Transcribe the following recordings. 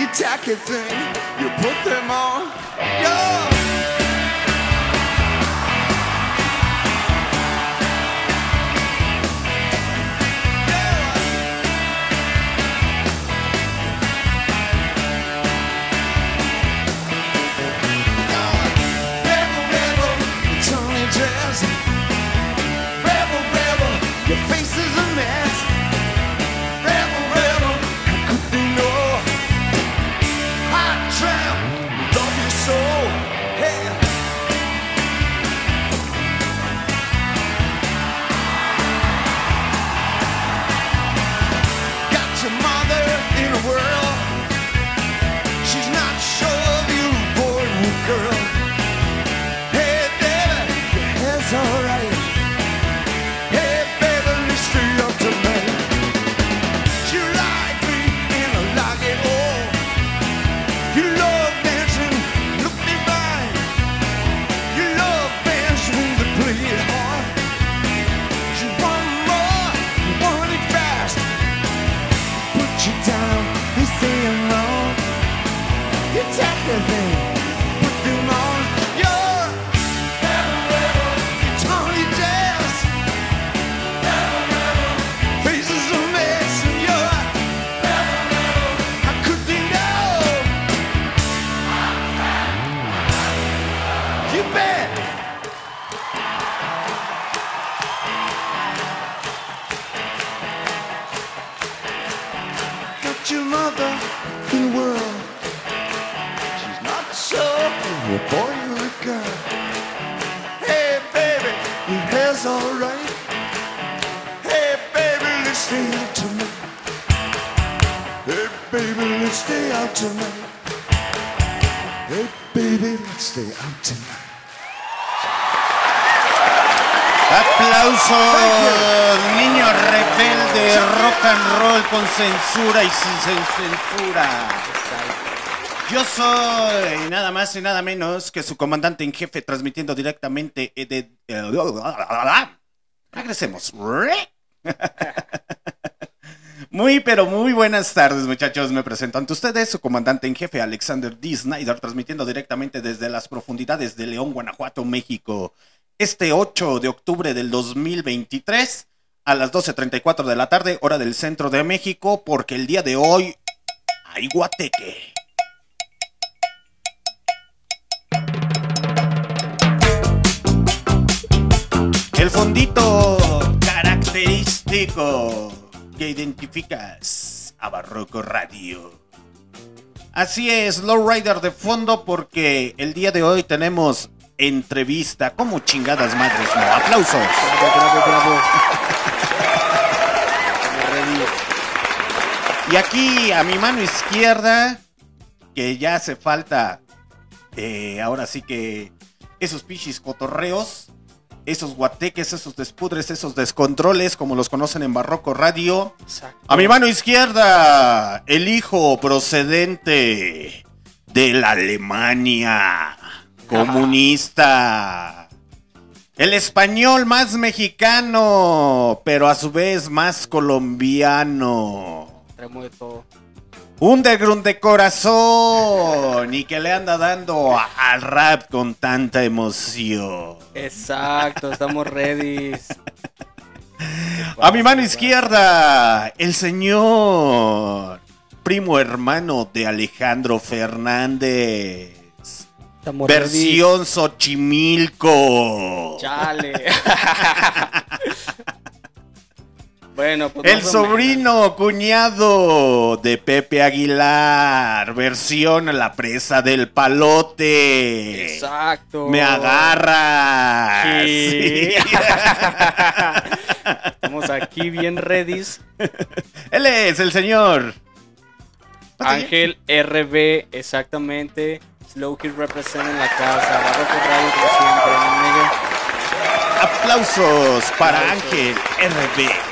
You tacky thing, you put them on. Alright. Hey, baby, let's stay out tonight. Hey, baby, let's stay out tonight. Hey, baby, let's stay out tonight. Aplausos, niño rebelde, rock and roll con censura y sin cen- censura. Yo soy nada más y nada menos que su comandante en jefe transmitiendo directamente eh, de... eh, Regresemos. Muy, pero muy buenas tardes, muchachos. Me presento ante ustedes su comandante en jefe, Alexander D. Snyder, transmitiendo directamente desde las profundidades de León, Guanajuato, México. Este 8 de octubre del 2023, a las 12.34 de la tarde, hora del centro de México, porque el día de hoy hay guateque. El fondito característico que identificas a Barroco Radio. Así es, Lowrider de fondo porque el día de hoy tenemos entrevista. como chingadas madres? No, aplausos. Y aquí a mi mano izquierda, que ya hace falta, eh, ahora sí que esos pichis cotorreos, esos guateques, esos despudres, esos descontroles, como los conocen en Barroco Radio. A mi mano izquierda, el hijo procedente de la Alemania comunista. El español más mexicano, pero a su vez más colombiano. De todo. Underground de corazón y que le anda dando al rap con tanta emoción. Exacto, estamos ready. A mi mano izquierda, el señor primo hermano de Alejandro Fernández. Estamos Versión Xochimilco. Chale. bueno, pues El sobrino cuñado de Pepe Aguilar. Versión La presa del palote. Exacto. Me agarra. Sí. Estamos aquí bien ready. Él es el señor. Ángel RB, exactamente. Slow Kid represent en la casa. Barroco Radio como siempre. Aplausos para Aplausos. Ángel RB.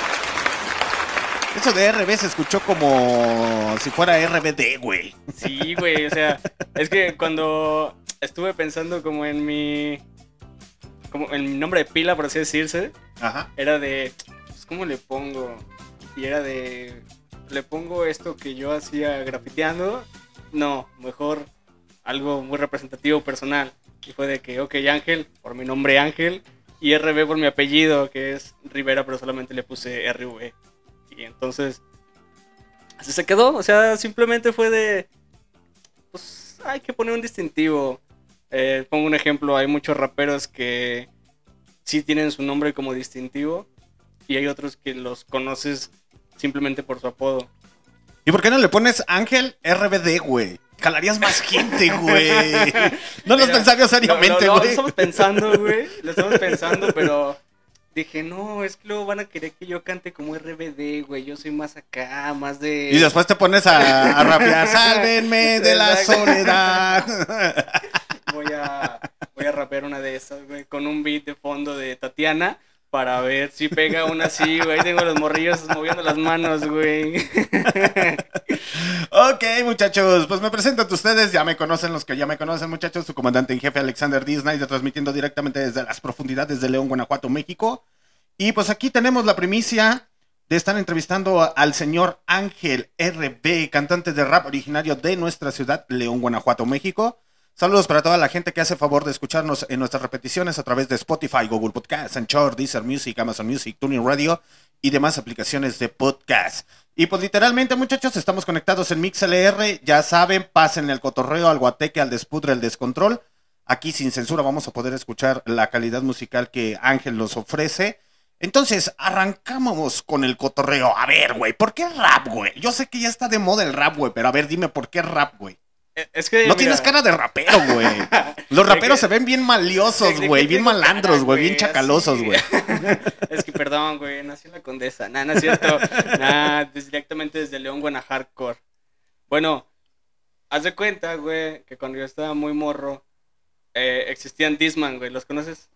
Eso de RB se escuchó como si fuera RBD, güey. Sí, güey, o sea, es que cuando estuve pensando como en mi. como en mi nombre de pila, por así decirse, Ajá. era de. Pues, ¿cómo le pongo? Y era de. ¿Le pongo esto que yo hacía grafiteando? No, mejor algo muy representativo personal. Y fue de que, ok, Ángel, por mi nombre Ángel, y RB por mi apellido, que es Rivera, pero solamente le puse RV. Y entonces, así se quedó. O sea, simplemente fue de, pues hay que poner un distintivo. Eh, pongo un ejemplo, hay muchos raperos que sí tienen su nombre como distintivo y hay otros que los conoces simplemente por su apodo. ¿Y por qué no le pones Ángel RBD, güey? Jalarías más gente, güey. No lo has Mira, pensado Lo, seriamente, lo- lo güey. estamos pensando, güey. Lo estamos pensando, pero dije, no, es que luego van a querer que yo cante como RBD, güey. Yo soy más acá, más de. Y después te pones a, a rapear, sálvenme de la soledad. voy a voy a rapear una de esas, güey, con un beat de fondo de Tatiana para ver si pega una así, güey. Tengo los morrillos moviendo las manos, güey. Ok, muchachos, pues me presento ante ustedes. Ya me conocen los que ya me conocen, muchachos. Su comandante en jefe, Alexander D. Snyder, transmitiendo directamente desde las profundidades de León, Guanajuato, México. Y pues aquí tenemos la primicia de estar entrevistando a- al señor Ángel RB, cantante de rap originario de nuestra ciudad, León, Guanajuato, México. Saludos para toda la gente que hace favor de escucharnos en nuestras repeticiones a través de Spotify, Google Podcasts, Anchor, Deezer Music, Amazon Music, Tuning Radio y demás aplicaciones de podcast. Y pues literalmente, muchachos, estamos conectados en MixLR. Ya saben, pasen el cotorreo, al guateque, al despudre, al descontrol. Aquí sin censura vamos a poder escuchar la calidad musical que Ángel nos ofrece. Entonces, arrancamos con el cotorreo. A ver, güey, ¿por qué rap, güey? Yo sé que ya está de moda el rap, güey, pero a ver, dime por qué rap, güey. Eh, Es que No mira, tienes cara de rapero, güey. Los raperos se ven bien maliosos, güey, bien malandros, güey, bien chacalosos, güey. es que perdón, güey, nací en la Condesa. Nah, no es cierto. Nah, des- directamente desde León, Guanajuato. Bueno, haz de cuenta, güey, que cuando yo estaba muy morro, eh, existían Disman, güey. ¿Los conoces?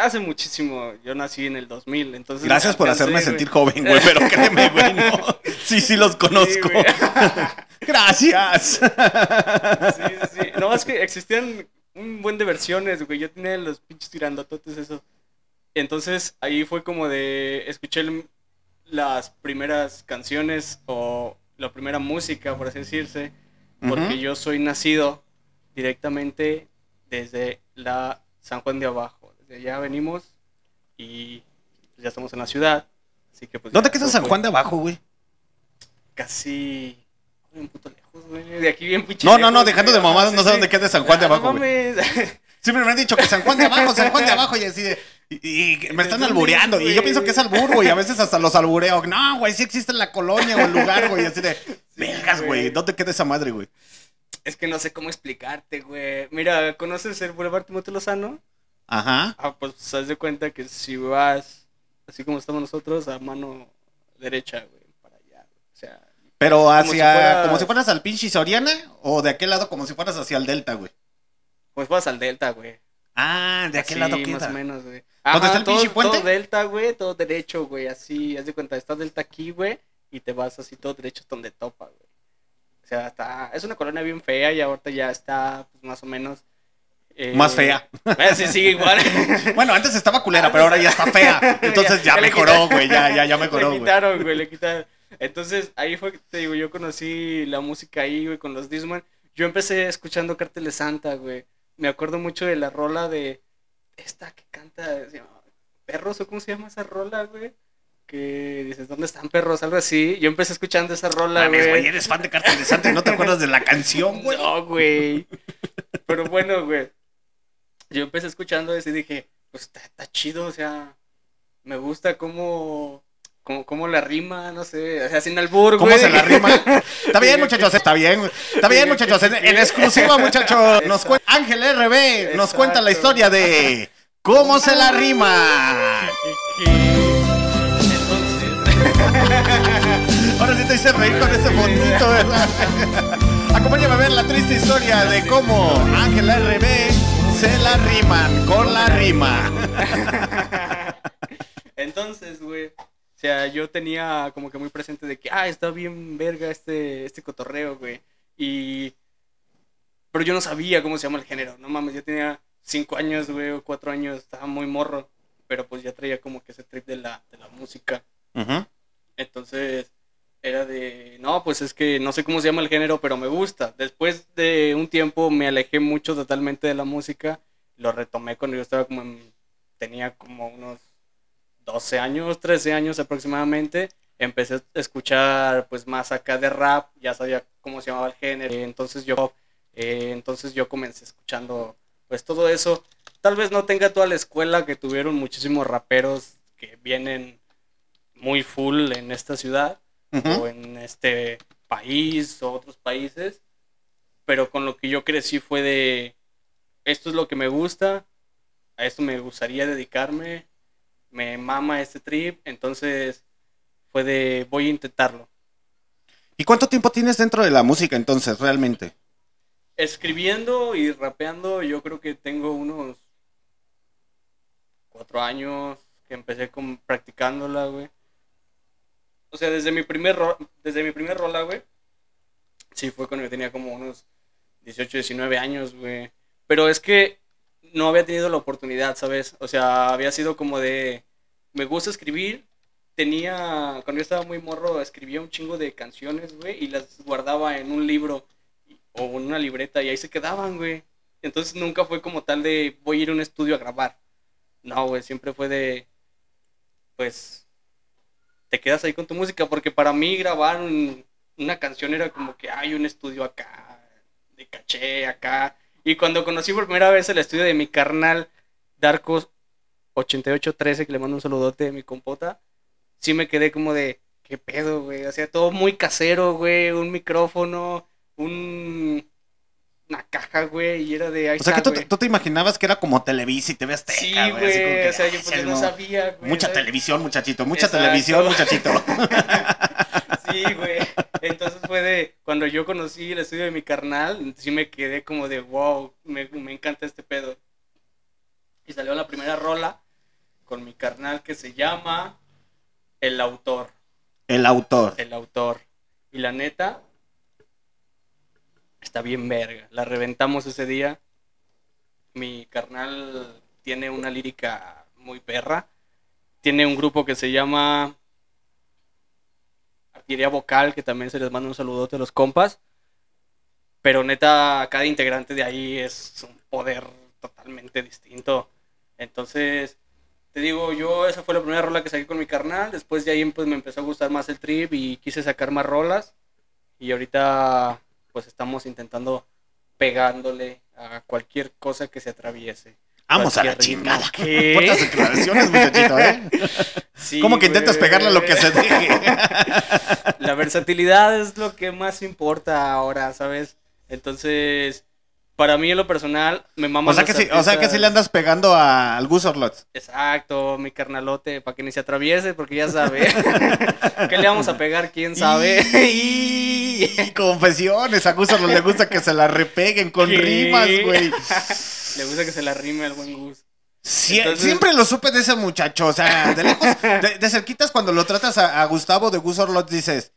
Hace muchísimo. Yo nací en el 2000, entonces... Gracias por hacerme güey. sentir joven, güey, pero créeme, güey, no. Sí, sí los conozco. Sí. Gracias. Sí, sí, sí. No, es que existían un buen de versiones, güey. Yo tenía los pinches tirandototes, eso. Entonces ahí fue como de. Escuché el- las primeras canciones o la primera música, por así decirse. Porque yo soy nacido directamente desde la San Juan de Abajo. Desde allá venimos y pues, ya estamos en la ciudad. Así que pues. ¿Dónde queda San Juan de Abajo, güey? Casi. Un puto lejos, güey. De aquí bien pinche No, no, no, dejando de mamadas, no sé dónde queda San Juan de Ah, Abajo, güey. Siempre me han dicho que San Juan de Abajo, San Juan de Abajo, y así de. Y, y me están ¿De dónde albureando. Y yo pienso que es albur, güey. A veces hasta los albureo. No, güey, sí existe en la colonia o el lugar, güey. Así de. Vergas, güey. ¿Dónde queda esa madre, güey? Es que no sé cómo explicarte, güey. Mira, ¿conoces el Boulevard Timoteo Lozano? Ajá. Ah, pues haz de cuenta que si vas, así como estamos nosotros, a mano derecha, güey, para allá. güey. O sea, Pero hacia. si fuera- Como si fueras al pinche Soriana. O de aquel lado, como si fueras hacia el Delta, güey. pues vas al Delta, güey. Ah, de aquel Así, lado más queda. o menos, güey. ¿Dónde está el todo- pinche puente? Todo Delta, güey, todo derecho, güey, así, haz de cuenta, estás Delta aquí, güey, y te vas así todo derecho hasta donde topa, güey. O sea, está, es una colonia bien fea y ahorita ya está, pues, más o menos Eh, Más fea. eh, sí, sigue igual. Bueno, antes estaba culera, pero ahora ya está fea. Entonces ya Ya le mejoró, güey. Ya, ya, ya mejoró, le güey. quitaron, güey, le quitaron. Entonces, ahí fue que te digo, yo conocí la música ahí, güey, con los Disman. Yo empecé escuchando Cártel de Santa, güey. Me acuerdo mucho de la rola de esta que canta, se llama Perros, o cómo se llama esa rola, güey. Que dices, ¿dónde están perros? Algo así. Yo empecé escuchando esa rola, güey, güey. eres fan de Cartel de Santa y no te acuerdas de la canción, güey. No, güey. Pero bueno, güey. Yo empecé escuchando eso y dije, pues está, chido, o sea, me gusta cómo, cómo, cómo la rima, no sé, o sea, sin albur, ¿Cómo güey. se la rima? Está bien, muchachos, está bien. Está bien, muchachos. En, en exclusiva, muchachos, nos cuenta Ángel RB, nos cuenta la historia de cómo se la rima. Sí te hice reír con ese fondito, ¿verdad? Acompáñame a ver la triste historia de cómo Ángel RB se la riman con la rima. entonces, güey, o sea, yo tenía como que muy presente de que, ah, está bien verga este, este cotorreo, güey. Y... Pero yo no sabía cómo se llama el género, no mames, yo tenía cinco años, güey, o cuatro años, estaba muy morro. Pero pues ya traía como que ese trip de la, de la música. Entonces era de, no, pues es que no sé cómo se llama el género, pero me gusta. Después de un tiempo me alejé mucho totalmente de la música. Lo retomé cuando yo estaba como en- tenía como unos 12 años, 13 años aproximadamente. Empecé a escuchar pues más acá de rap, ya sabía cómo se llamaba el género. Entonces yo, eh, entonces yo comencé escuchando pues todo eso. Tal vez no tenga toda la escuela que tuvieron muchísimos raperos que vienen muy full en esta ciudad O en este país o otros países, pero con lo que yo crecí fue de esto es lo que me gusta, a esto me gustaría dedicarme, me mama este trip, entonces fue de voy a intentarlo. ¿Y cuánto tiempo tienes dentro de la música entonces, realmente? Escribiendo y rapeando, yo creo que tengo unos cuatro años que empecé con, practicándola, güey. O sea, desde mi primer ro- desde mi primer rola, güey. Sí, fue cuando yo tenía como unos 18, 19 años, güey. Pero es que no había tenido la oportunidad, ¿sabes? O sea, había sido como de me gusta escribir. Tenía, cuando yo estaba muy morro, escribía un chingo de canciones, güey, y las guardaba en un libro o en una libreta y ahí se quedaban, güey. Entonces nunca fue como tal de voy a ir a un estudio a grabar. No, güey, siempre fue de, pues, te quedas ahí con tu música, porque para mí grabar un- una canción era como que hay un estudio acá, de caché acá. Y cuando conocí por primera vez el estudio de mi carnal, Darkos 8813, que le mando un saludote de mi compota, sí me quedé como de, ¿qué pedo, güey? O sea, todo muy casero, güey, un micrófono, un... una caja, güey, y era de ahí O sea, que tú, te imaginabas que era como Televisa y TV Azteca, Sí, güey. así como que, güey, o sea, yo "Ay, pues sí, no sabía, güey. Mucha televisión, muchachito. Mucha Exacto. televisión, muchachito. Sí, güey. Entonces fue de cuando yo conocí el estudio de mi carnal, sí me quedé como de wow, me, me encanta este pedo. Y salió la primera rola con mi carnal que se llama El Autor. El autor. El Autor. Y la neta, está bien verga. La reventamos ese día. Mi carnal tiene una lírica muy perra. Tiene un grupo que se llama Artillería Vocal, que también se les manda un saludote a los compas. Pero neta, cada integrante de ahí es un poder totalmente distinto. Entonces, te digo, yo esa fue la primera rola que saqué con mi carnal. Después de ahí pues me empezó a gustar más el trip y quise sacar más rolas. Y ahorita pues estamos intentando pegándole a cualquier cosa que se atraviese. Vamos a la chingada. Declaraciones, muchachito, ¿eh? Sí, ¿Cómo que intentas pegarle a lo que se deje? La versatilidad es lo que más importa ahora, ¿sabes? Entonces, para mí en lo personal, me mama O sea, que o sea que sí le andas pegando a- al Gus Orlots. Exacto, mi carnalote, para que ni se atraviese, porque ya sabe. ¿Qué le vamos a pegar? ¿Quién sabe? Y... y confesiones, a Gus Orlots le gusta que se la repeguen con ¿Qué? rimas, güey. Le gusta que se la rime al buen Gus. Sie- Entonces- Siempre lo supe de ese muchacho, o sea, de lejos, de, de cerquitas cuando lo tratas a, a Gustavo de Gus Orlots dices,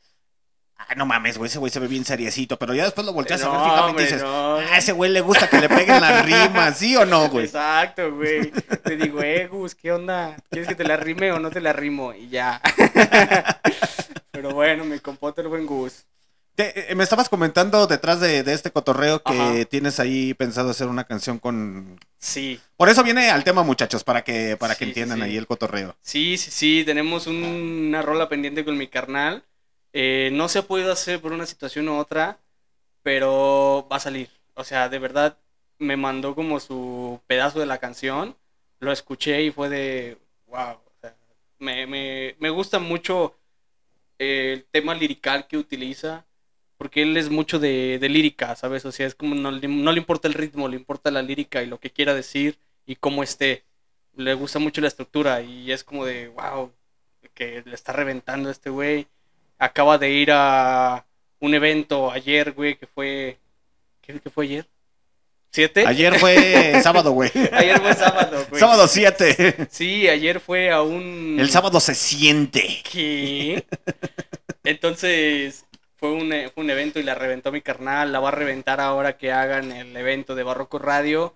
ah, no mames, güey, ese güey se ve bien seriecito, pero ya después lo volteas a ver No, fijamente hombre, y dices, no. ah, ese güey le gusta que le peguen las rimas, ¿sí o no, güey? Exacto, güey. Te digo, eh, Gus, ¿qué onda? ¿Quieres que te la rime o no te la rimo? Y ya. Pero bueno, me compota el buen Gus. Te- eh, me estabas comentando detrás de, de este cotorreo que Ajá. tienes ahí pensado hacer una canción con... Sí, Por eso viene al tema, muchachos, para que, para que Sí, entiendan sí. ahí el cotorreo. sí, sí, sí. Tenemos un- una rola pendiente con mi carnal. Eh, no se ha podido hacer por una situación u otra, pero va a salir. O sea, de verdad, me mandó como su pedazo de la canción. Lo escuché y fue de, wow. O sea, me, me, me gusta mucho eh, el tema lirical que utiliza. Porque él es mucho de, de lírica, ¿sabes? O sea, es como no, le- no le importa el ritmo, le importa la lírica y lo que quiera decir y cómo esté. Le gusta mucho la estructura y es como de, wow, que le está reventando este güey. Acaba de ir a un evento ayer, güey, que fue... ¿Qué, qué fue ayer? ¿Siete? Ayer fue sábado, güey. Ayer fue sábado, güey. Sábado 7. Sí, ayer fue a un... El sábado se siente. ¿Qué? Entonces, fue un, e- fue un evento y la reventó mi carnal. La va a reventar ahora que hagan el evento de Barroco Radio.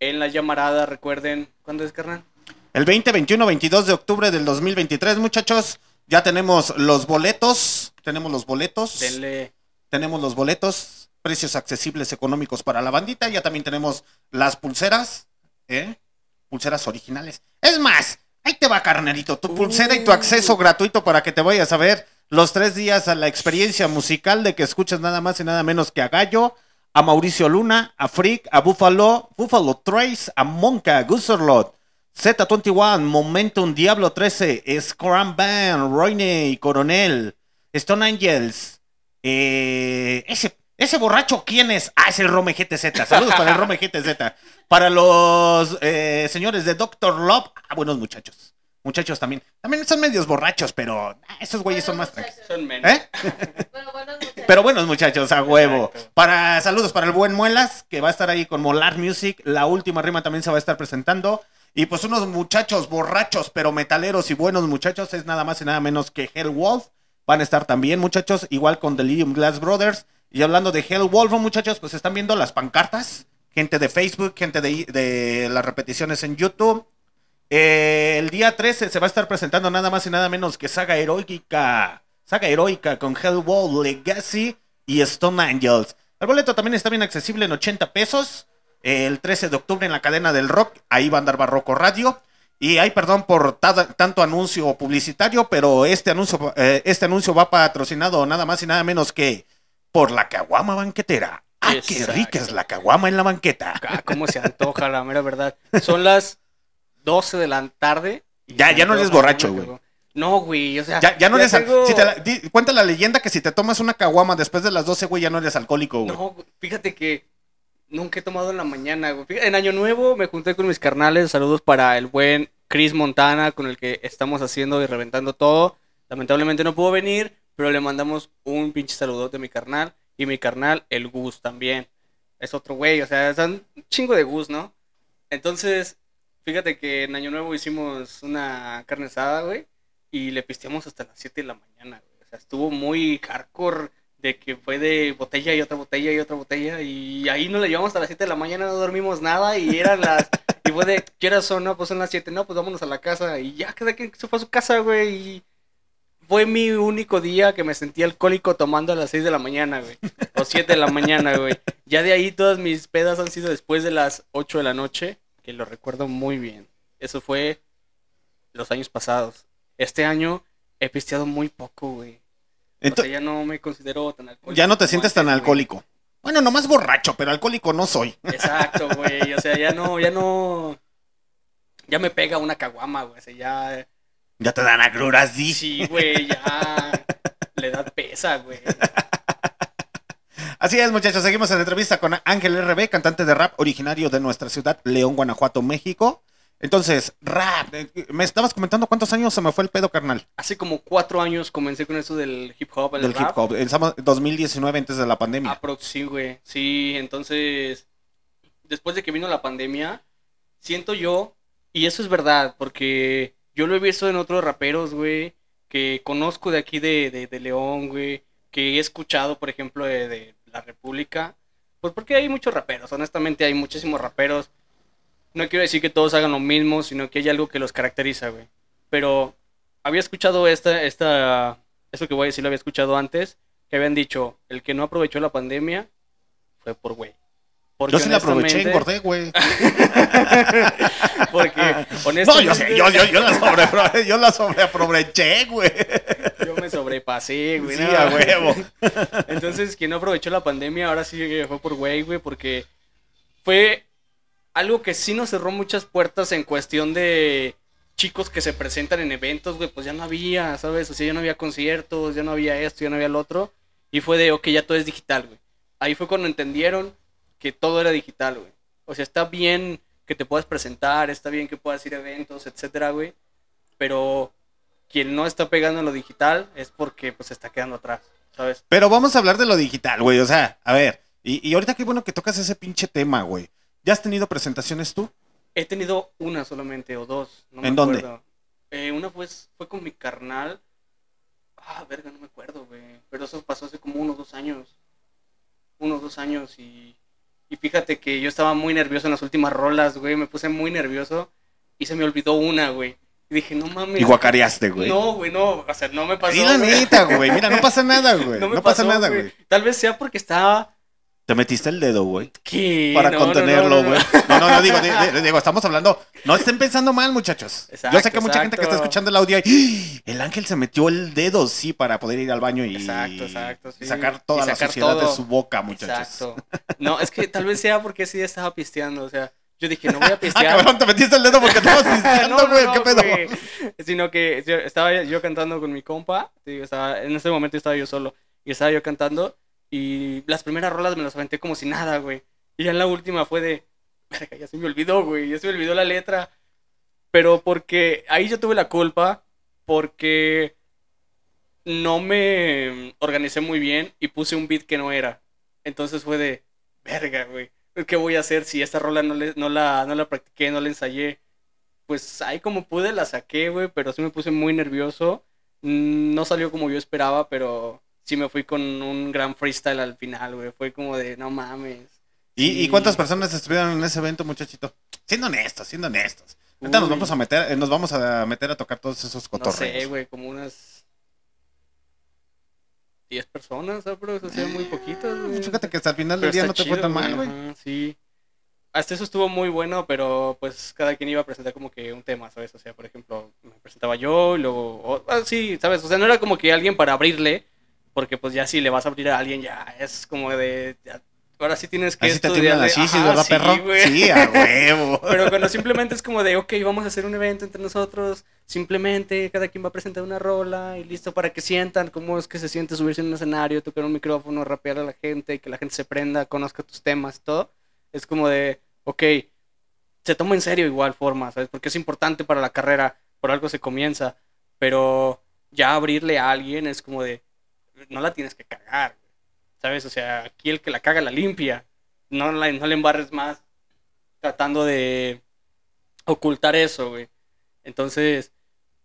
En la llamarada, recuerden. ¿Cuándo es, carnal? El 20, 21, 22 de octubre del 2023, muchachos. Ya tenemos los boletos. Tenemos los boletos. Denle. Tenemos los boletos. Precios accesibles económicos para la bandita. Ya también tenemos las pulseras. ¿eh? Pulseras originales. Es más, ahí te va, carnalito. Tu pulsera y tu Uh. acceso gratuito para que te vayas a ver los tres días a la experiencia musical de que escuches nada más y nada menos que a Gallo, a Mauricio Luna, a Freak, a Buffalo, Buffalo Trace, a Monka, Guserlot, Z21, Momentum, Diablo 13, Scram Band, Roine, Coronel, Stone Angels, eh, ese, ese borracho, ¿quién es? Ah, es el Rome GTZ. Saludos para el Rome GTZ. Para los eh, señores de Doctor Love, ah, buenos muchachos. Muchachos también. También son medios borrachos, pero ah, esos güeyes son más tranquilos. Son menos. ¿Eh? Bueno, buenos muchachos. Pero buenos muchachos, a huevo. Exacto. Para saludos para el buen Muelas, que va a estar ahí con Molar Music. La última rima también se va a estar presentando. Y pues unos muchachos borrachos, pero metaleros y buenos muchachos, es nada más y nada menos que Hell Wolf. Van a estar también, muchachos, igual con Delirium Glass Brothers. Y hablando de Hell Wolf, muchachos, pues están viendo las pancartas. Gente de Facebook, gente de, de las repeticiones en YouTube. Eh, el día 13 se va a estar presentando nada más y nada menos que Saga Heroica. Saga Heroica con Hellwall Legacy y Stone Angels. El boleto también está bien accesible en 80 pesos. El 13 de octubre en la cadena del rock. Ahí va a andar Barroco Radio. Y hay perdón por tanto anuncio publicitario, pero este anuncio, eh, este anuncio va patrocinado nada más y nada menos que por la caguama banquetera. ¡Ah, qué rica es la caguama en la banqueta! Ah, cómo se antoja, la mera verdad. Son las 12 de la tarde. Ya- ya no eres borracho, güey. No, güey, o sea. Ya, ya no eres. tengo- si te la- di- cuenta la leyenda que si te tomas una caguama después de las 12, güey, ya no eres alcohólico, güey. No, fíjate que nunca he tomado en la mañana, güey. Fíjate, En Año Nuevo me junté con mis carnales. Saludos para el buen Chris Montana, con el que estamos haciendo y reventando todo. Lamentablemente no pudo venir, pero le mandamos un pinche saludote a mi carnal. Y mi carnal, el Gus también. Es otro güey, o sea, son un chingo de Gus, ¿no? Entonces, fíjate que en Año Nuevo hicimos una carne asada, güey. Y le pisteamos hasta las 7 de la mañana, güey. O sea, estuvo muy hardcore de que fue de botella y otra botella y otra botella. Y ahí nos la llevamos hasta las 7 de la mañana, no dormimos nada. Y eran las. Y fue de, ¿qué horas son? No, pues son las 7. No, pues vámonos a la casa. Y ya, cada quien se fue a su casa, güey. Y fue mi único día que me sentí alcohólico tomando a las 6 de la mañana, güey. O 7 de la mañana, güey. Ya de ahí todas mis pedas han sido después de las 8 de la noche, que lo recuerdo muy bien. Eso fue los años pasados. Este año he pisteado muy poco, güey. O Ento- sea, ya no me considero tan alcohólico. ya no te sientes tan güey. alcohólico. Bueno, nomás borracho, pero alcohólico no soy. Exacto, güey. O sea, ya no, ya no. Ya me pega una caguama, güey. O sea, ya. Ya te dan agruras, di. Sí, güey, ya. Le da pesa, güey. Así es, muchachos. Seguimos en entrevista con Ángel RB, cantante de rap originario de nuestra ciudad, León, Guanajuato, México. Entonces, rap. eh, Me estabas comentando cuántos años se me fue el pedo, carnal, Hace como cuatro años comencé con eso del hip hop, el del rap. Ah, hip hop. En sama- 2019, antes de la pandemia. Aprox, sí, güey. Sí, entonces, después de que vino la pandemia, siento yo, y eso es verdad, porque yo lo he visto en otros raperos, güey, que conozco de aquí de, de, de León, güey, que he escuchado, por ejemplo, de, de La República, pues porque hay muchos raperos, honestamente hay muchísimos raperos. No quiero decir que todos hagan lo mismo, sino que hay algo que los caracteriza, güey. Pero había escuchado esta, esta, esto que voy a decir lo había escuchado antes, que habían dicho, el que no aprovechó la pandemia fue por güey. Porque Yo sí la aproveché, engordé, güey. Porque honestamente No, yo, sé, yo, yo, yo la sobre, yo la sobreaproveché, güey. Me sobrepasé, güey. Sí, no. a huevo. Entonces, quien no aprovechó la pandemia, ahora sí fue por güey, güey, porque fue algo que sí nos cerró muchas puertas en cuestión de chicos que se presentan en eventos, güey, pues ya no había, ¿sabes? O sea, ya no había conciertos, ya no había esto, ya no había lo otro. Y fue de, ok, ya todo es digital, güey. Ahí fue cuando entendieron que todo era digital, güey. O sea, está bien que te puedas presentar, está bien que puedas ir a eventos, etcétera, güey. Pero quien no está pegando en lo digital es porque pues se está quedando atrás, ¿sabes? Pero vamos a hablar de lo digital, güey. O sea, a ver. Y, y ahorita qué bueno que tocas ese pinche tema, güey. ¿Ya has tenido presentaciones tú? He tenido una solamente o dos. No me ¿En dónde? Eh, una fue, fue con mi carnal. Ah, verga, no me acuerdo, güey. Pero eso pasó hace como unos dos años. Unos dos años y... Y fíjate que yo estaba muy nervioso en las últimas rolas, güey. Me puse muy nervioso y se me olvidó una, güey. Y dije, no mames. Y guacareaste, güey. No, güey, no. O sea, no me pasó. Y la güey. neta, güey. Mira, no pasa nada, güey. No pasa nada, güey. Tal vez sea porque estaba... Te metiste el dedo, güey. ¿Qué? Para No, contenerlo, no, no. güey. No, no, no, digo, di- di- digo, estamos hablando. No estén pensando mal, muchachos. Exacto, Yo sé que mucha gente que está exacto. escuchando el audio ahí, el ángel se metió el dedo, sí, para poder ir al baño y, Exacto, exacto, sí. y sacar toda Y la suciedad todo. de su boca, muchachos. Exacto. No, es que tal vez sea porque ese día estaba pisteando, o sea, yo dije, no voy a Ah, pistear. cabrón, te metiste el dedo porque estabas pisteando, güey. ¿Qué pedo? Sino que yo- estaba yo cantando con mi compa, estaba- en ese momento estaba yo solo, y estaba yo cantando, y las primeras rolas me las aventé como si nada, güey. Y ya en la última fue de, verga, ya se me olvidó, güey, ya se me olvidó la letra. Pero porque ahí yo tuve la culpa, porque no me organicé muy bien y puse un beat que no era. Entonces fue de, verga, güey. ¿Qué voy a hacer si esta rola no, le- no, la, no la practiqué, no la ensayé? Pues ahí como pude la saqué, güey, pero sí me puse muy nervioso. Mm, No salió como yo esperaba, pero sí me fui con un gran freestyle al final, güey. Fue como de, no mames. ¿Y, Sí. y cuántas personas estuvieron en ese evento, muchachito? Siendo honestos, siendo honestos. Ahorita nos vamos a meter, eh, nos vamos a meter a tocar todos esos No cotorreos. sé, güey, como unas 10 personas, ¿sabes? Pero eso sea muy poquitas, güey. Fíjate que hasta el final del día no te fue tan mal, güey. Ajá, sí. Hasta eso estuvo muy bueno, pero pues cada quien iba a presentar como que un tema, ¿sabes? O sea, por ejemplo, me presentaba yo y luego... o- ah, sí, ¿sabes? O sea, no era como que alguien para abrirle, porque pues ya si le vas a abrir a alguien ya es como de... ya- ahora sí tienes que Así te chichis, Ajá, ¿verdad, sí, perro? Sí, a huevo. Pero cuando simplemente es como de, ok, vamos a hacer un evento entre nosotros, simplemente cada quien va a presentar una rola y listo para que sientan cómo es que se siente subirse en un escenario, tocar un micrófono, rapear a la gente, que la gente se prenda, conozca tus temas, todo. Es como de, ok, se toma en serio igual forma, ¿sabes? Porque es importante para la carrera, por algo se comienza, pero ya abrirle a alguien es como de, no la tienes que cagar, ¿sabes? O sea, aquí el que la caga la limpia, no, la, no le embarres más tratando de ocultar eso, güey. Entonces,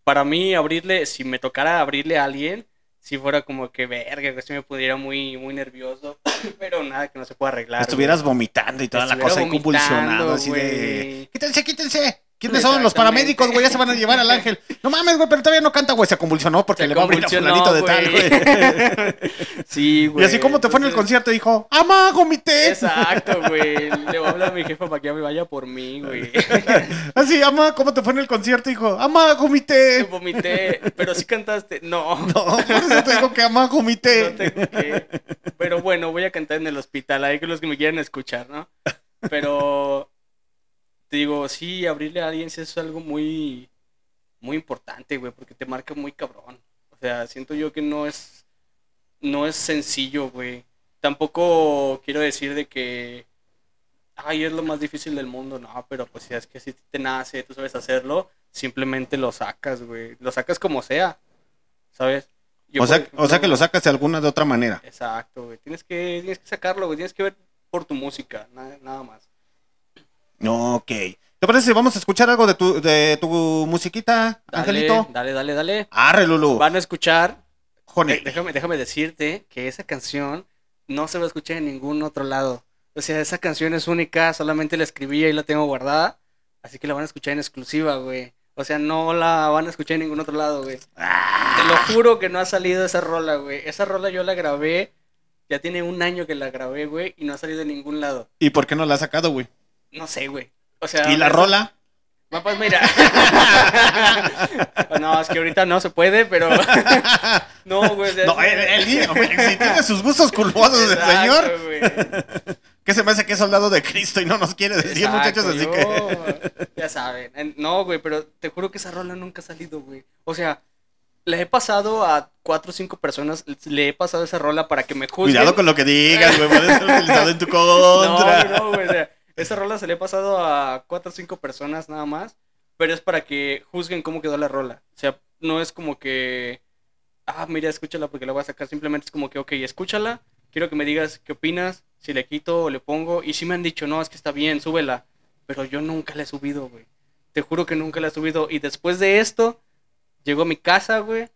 para mí abrirle, si me tocara abrirle a alguien, si fuera como que verga, que si me pudiera muy, muy nervioso, pero nada que no se pueda arreglar. Estuvieras güey. vomitando y toda la cosa ahí convulsionado, así de... Quítense, quítense. ¿Quiénes son los paramédicos, güey? Ya se van a llevar al ángel. No mames, güey, pero todavía no canta, güey. Se convulsionó porque Se le va a abrir a fulanito de tal, güey. sí, güey. Y así como te fue en el concierto, dijo, ¡Ama, gomité! Exacto, güey. Le voy a hablar a mi jefa para que ya me vaya por mí, güey. Así, ama, ¿cómo te fue en el concierto? Dijo, ama, gomité. Vomité, pero sí cantaste. No. No, por eso te digo que ama, No gomité. tengo que. Pero bueno, voy a cantar en el hospital, ahí con los que me quieran escuchar, ¿no? Pero te digo, sí, abrirle a alguien es algo muy, muy importante, güey, porque te marca muy cabrón. O sea, siento yo que no es, no es sencillo, güey. Tampoco quiero decir de que, ay, es lo más difícil del mundo, no, pero pues si es que si te nace, tú sabes hacerlo, simplemente lo sacas, güey. Lo sacas como sea, ¿sabes? Yo, O sea, o sea que lo sacas de alguna de otra manera. Exacto, güey. Tienes que, tienes que sacarlo, güey. Tienes que ver por tu música, nada, nada más. Ok. ¿Te parece si vamos a escuchar algo de tu, de tu musiquita, Dale, Angelito? Dale, dale, dale. Arre, Lulu. Van a escuchar Honey. Eh, déjame, déjame decirte que esa canción no se va a escuchar en ningún otro lado. O sea, esa canción es única, solamente la escribí y la tengo guardada. Así que la van a escuchar en exclusiva, güey. O sea, no la van a escuchar en ningún otro lado, güey. Te lo juro que no ha salido esa rola, güey. Esa rola yo la grabé, ya tiene un año que la grabé, güey, y no ha salido en ningún lado. ¿Y por qué no la has sacado, güey? No sé, güey. O sea, ¿Y la rola? Ah, Pues mira. no, es que ahorita no se puede, pero. no, güey. No, el, el niño, güey, si tiene sus gustos culposos el señor. güey. ¿Qué se me hace que es soldado de Cristo y no nos quiere decir, Exacto, muchachos? Así yo- que. Ya saben. En- No, güey, pero te juro que esa rola nunca ha salido, güey. O sea, le he pasado a cuatro o cinco personas, le he pasado esa rola para que me juzguen. Cuidado con lo que digas, güey. Puede ser utilizado en tu No, contra. no, güey. o sea, esa rola se le he pasado a cuatro o cinco personas nada más. Pero es para que juzguen cómo quedó la rola. O sea, no es como que. Ah, mira, escúchala porque la voy a sacar. Simplemente es como que, ok, escúchala. Quiero que me digas qué opinas. Si le quito o le pongo. Y sí me han dicho, no, es que está bien, súbela. Pero yo nunca la he subido, güey. Te juro que nunca la he subido. Y después de esto, llego a mi casa, güey.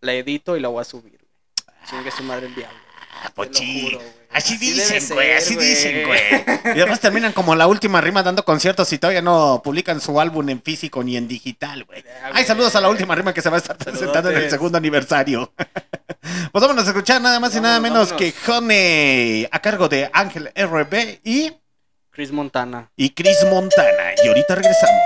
La edito y la voy a subir, güey. Su madre el diablo. Ah, Te pues juro. Así dicen, güey. Así güey. dicen, güey. Y además terminan como la última rima dando conciertos y todavía no publican su álbum en físico ni en digital, güey. Ya, Ay, saludos a la última rima que se va a estar presentando en el segundo aniversario. Pues vámonos a escuchar nada más y nada Vámonos, menos que Honey a cargo de Ángel RB y, Chris Montana. y Chris Montana. Y ahorita regresamos.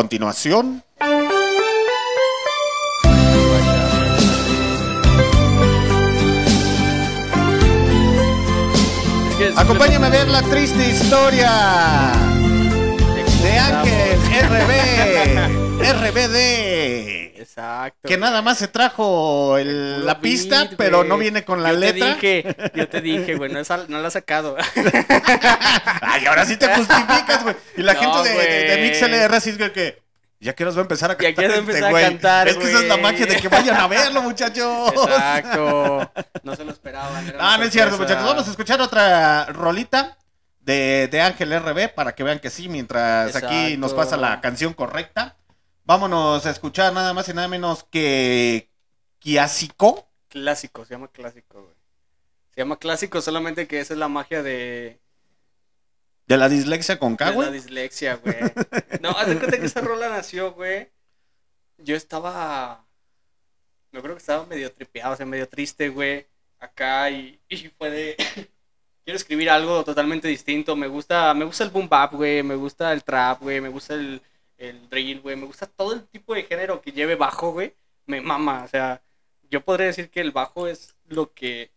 Continuación, acompáñame a ver la triste historia de Ángel RB, RBD. Exacto. Que nada más se trajo el- la pista, beat, pero güey. no viene con la yo letra. Te dije, yo te dije, güey, no, es no la ha sacado. Ay, ahora sí te justificas, güey. Y la No, gente de, de, de güey. MixLR así es que- que ya quiero empezar a Ya cantar. quiero este empezar a güey. cantar, Es que esa es la güey. magia de que vayan a verlo, muchachos. Exacto. No se lo esperaban. Ah, no es cierto, muchachos. Vamos a escuchar otra rolita de, de Ángel RB para que vean que sí, mientras aquí nos pasa la canción correcta. Vámonos a escuchar nada más y nada menos que Kiasiko. Clásico, se llama clásico, güey. Se llama clásico solamente que esa es la magia de, De la dislexia con K, de la dislexia, güey. No, haz de cuenta que esa rola nació, güey. Yo estaba. Yo creo que estaba medio tripeado, o sea, medio triste, güey. Acá y, y fue de. Quiero escribir algo totalmente distinto. Me gusta, me gusta el boom bap, güey. Me gusta el trap, güey. Me gusta el, el drill, güey. Me gusta todo el tipo de género que lleve bajo, güey. Me mama. O sea, yo podría decir que el bajo es lo que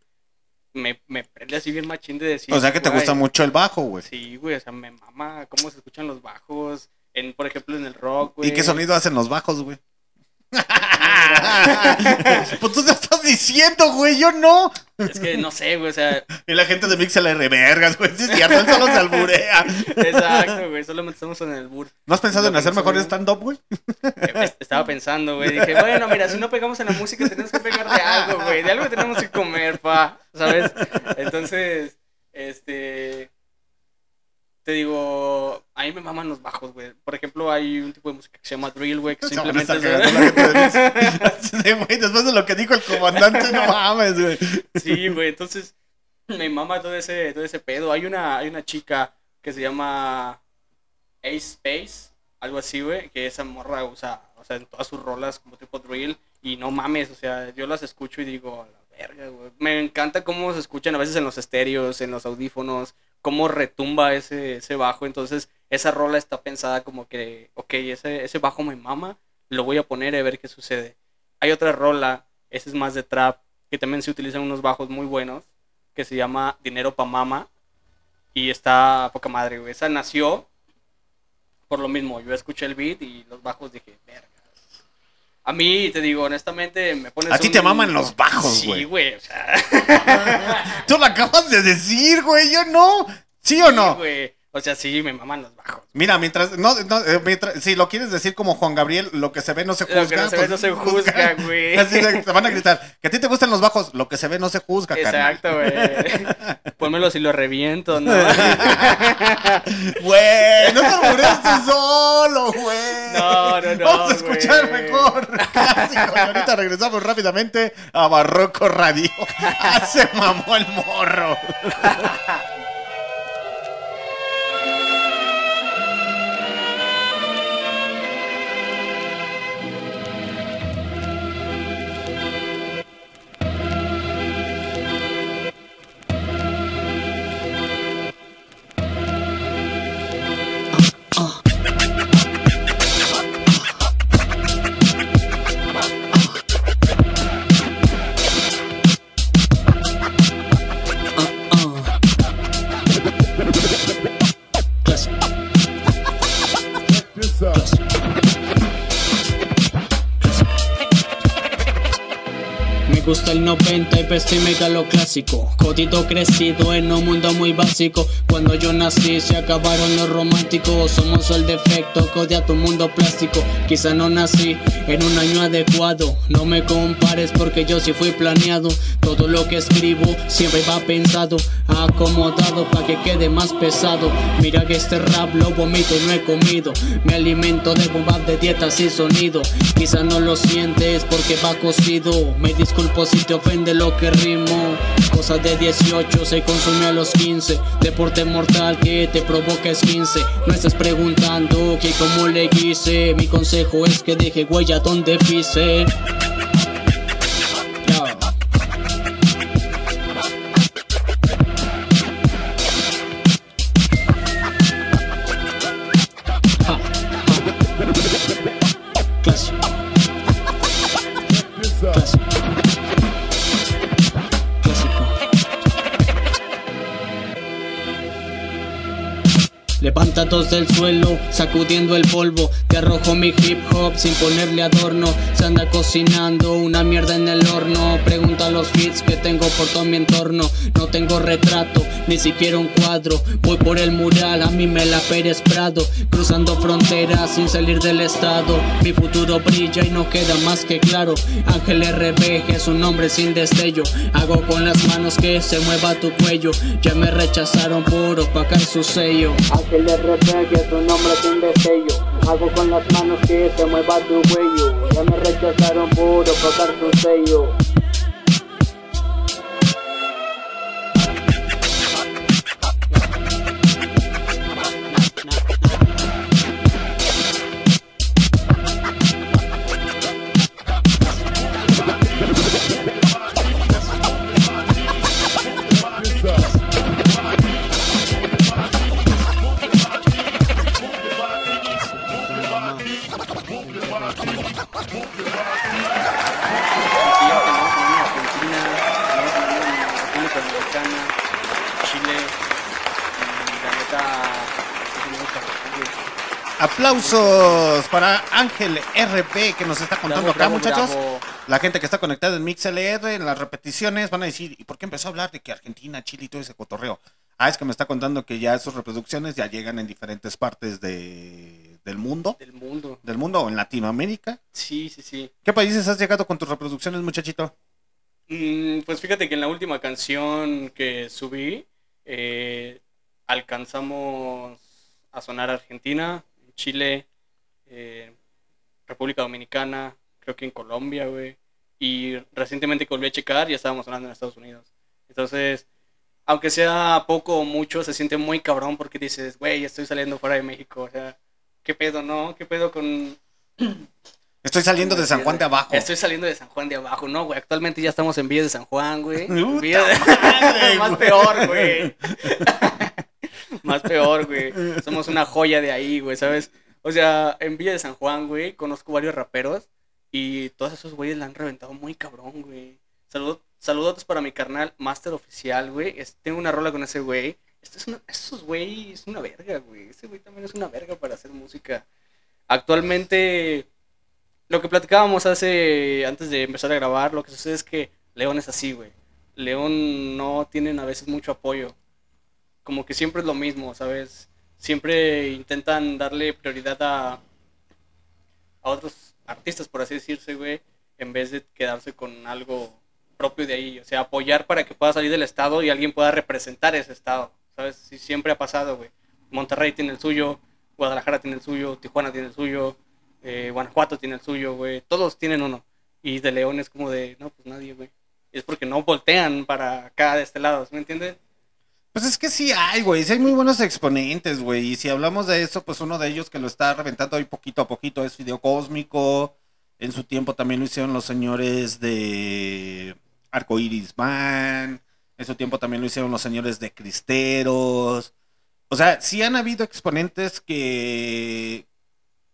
me, me prende así bien machín de decir. O sea que te güey, gusta mucho el bajo, güey. Sí, güey, o sea, me mama cómo se escuchan los bajos, En, por ejemplo, en el rock, güey. ¿Y qué sonido hacen los bajos, güey? pues tú te estás diciendo, güey, yo no. Es que no sé, güey, o sea, Y la gente de Mix se le revergas, güey. Sí, es cierto, él solo se alburea. exacto, güey, solamente estamos en el bur. ¿No has pensado en hacer mejor stand-up, güey? Eh, Estaba pensando, güey, dije, bueno, mira, si no pegamos en la música, tenemos que pegar de algo, güey, de algo tenemos que comer, pa, ¿sabes? Entonces, este, te digo, a mí me maman los bajos, güey. Por ejemplo, hay un tipo de música que se llama drill, güey, que simplemente es. Sí, güey, después de lo que dijo el comandante, no mames, güey. Sí, güey, entonces me mama todo ese, todo ese pedo. Hay una, hay una chica que se llama Ace Space, algo así, güey, que esa morra usa, o sea, en todas sus rolas como tipo drill y no mames, o sea, yo las escucho y digo, a la verga, güey. Me encanta cómo se escuchan a veces en los estéreos, en los audífonos, cómo retumba ese, ese bajo, entonces esa rola está pensada como que, ok, ese, ese bajo me mama, lo voy a poner a ver qué sucede. Hay otra rola, esa es más de trap, que también se utilizan unos bajos muy buenos, que se llama Dinero pa' Mama. Y está poca madre. Esa nació por lo mismo. Yo escuché el beat y los bajos dije, vergas. A mí, te digo, honestamente, me pones. A ti te maman los bajos, Sí, güey. güey. O sea, Tú lo acabas de decir, güey, yo no. ¿Sí o sí, no? güey. O sea, sí, me maman los bajos. Mira, mientras, no, no, eh, mientras, si lo quieres decir como Juan Gabriel, lo que se ve no se juzga. Lo que no se ve pues, no se juzga, güey. Así te van a gritar, que a ti te gustan los bajos, lo que se ve no se juzga. Exacto, güey. Pónmelo si lo reviento, ¿no? Güey, no te tú solo, güey. No, no, no, Vamos a escuchar güey. mejor. Clásico. Y ahorita regresamos rápidamente a Barroco Radio. Ah, Se mamó el morro. 90 y pestímica lo clásico. Codito crecido en un mundo muy básico. Cuando yo nací se acabaron los románticos. Somos el defecto, codia tu mundo plástico. Quizá no nací en un año adecuado. No me compares porque yo sí fui planeado. Todo lo que escribo siempre va pensado, acomodado para que quede más pesado. Mira que este rap lo vomito y no he comido. Me alimento de bombas de dietas y sonido. Quizá no lo sientes porque va cocido. Me disculpo si te ofende lo que rimo. Cosas de 18 se consume a los 15. Deporte mortal que te provoca es 15. No estás preguntando que cómo le quise. Mi consejo es que deje huella donde pise. Del suelo, sacudiendo el polvo. Te arrojo mi hip hop sin ponerle adorno. Se anda cocinando una mierda en el horno. Pregunta los hits que tengo por todo mi entorno. No tengo retrato, ni siquiera un cuadro. Voy por el mural, a mí me la Pérez Prado. Cruzando fronteras sin salir del estado. Mi futuro brilla y no queda más que claro. Ángel RB es un hombre sin destello. Hago con las manos que se mueva tu cuello. Ya me rechazaron por opacar su sello. Ángel RB es un hombre sin destello. Hago con las manos que se mueva tu cuello. Ya me rechazaron por opacar su sello. Aplausos para Ángel RP que nos está contando Bravo, acá, bravo, muchachos. bravo. La gente que está conectada en MixLR, en las repeticiones, van a decir, ¿y por qué empezó a hablar de que Argentina, Chile y todo ese cotorreo? Ah, es que me está contando que ya sus reproducciones ya llegan en diferentes partes de, del mundo. Del mundo. Del mundo o en Latinoamérica. Sí, sí, sí. ¿Qué países has llegado con tus reproducciones, muchachito? Mm, pues fíjate que en la última canción que subí, eh, alcanzamos a sonar Argentina, Chile, eh, República Dominicana, creo que en Colombia, güey. Y recientemente que volví a checar, ya estábamos sonando en Estados Unidos. Entonces, aunque sea poco o mucho, se siente muy cabrón porque dices, güey, estoy saliendo fuera de México. O sea, ¿qué pedo, no? ¿Qué pedo con, Estoy saliendo de San Juan de Abajo. Estoy saliendo de San Juan de Abajo, no, güey. Actualmente ya estamos en Villas de San Juan, güey. Puta Villas de- madre, Más güey. peor, güey. Más peor, güey. Somos una joya de ahí, güey, ¿sabes? O sea, en Villa de San Juan, güey, conozco varios raperos y todos esos güeyes la han reventado muy cabrón, güey. Saludos, saludos para mi carnal Master Oficial, güey. Tengo una rola con ese güey. Este es una, esos güey es una verga, güey. Ese güey también es una verga para hacer música. Actualmente, lo que platicábamos hace, antes de empezar a grabar, lo que sucede es que León es así, güey. León no tienen a veces mucho apoyo. Como que siempre es lo mismo, ¿sabes? Siempre intentan darle prioridad a, a otros artistas, por así decirse, güey, en vez de quedarse con algo propio de ahí. O sea, apoyar para que pueda salir del estado y alguien pueda representar ese estado, ¿sabes? Sí, siempre ha pasado, güey. Monterrey tiene el suyo, Guadalajara tiene el suyo, Tijuana tiene el suyo, eh, Guanajuato tiene el suyo, güey. Todos tienen uno. Y de León es como de, no, pues nadie, güey. Es porque no voltean para acá de este lado, ¿sí me entiendes? Pues es que sí hay, güey. Sí hay muy buenos exponentes, güey. Y si hablamos de eso, pues uno de ellos que lo está reventando ahí poquito a poquito es Video Cósmico. En su tiempo también lo hicieron los señores de Arcoiris Van. En su tiempo también lo hicieron los señores de Cristeros. O sea, sí han habido exponentes que,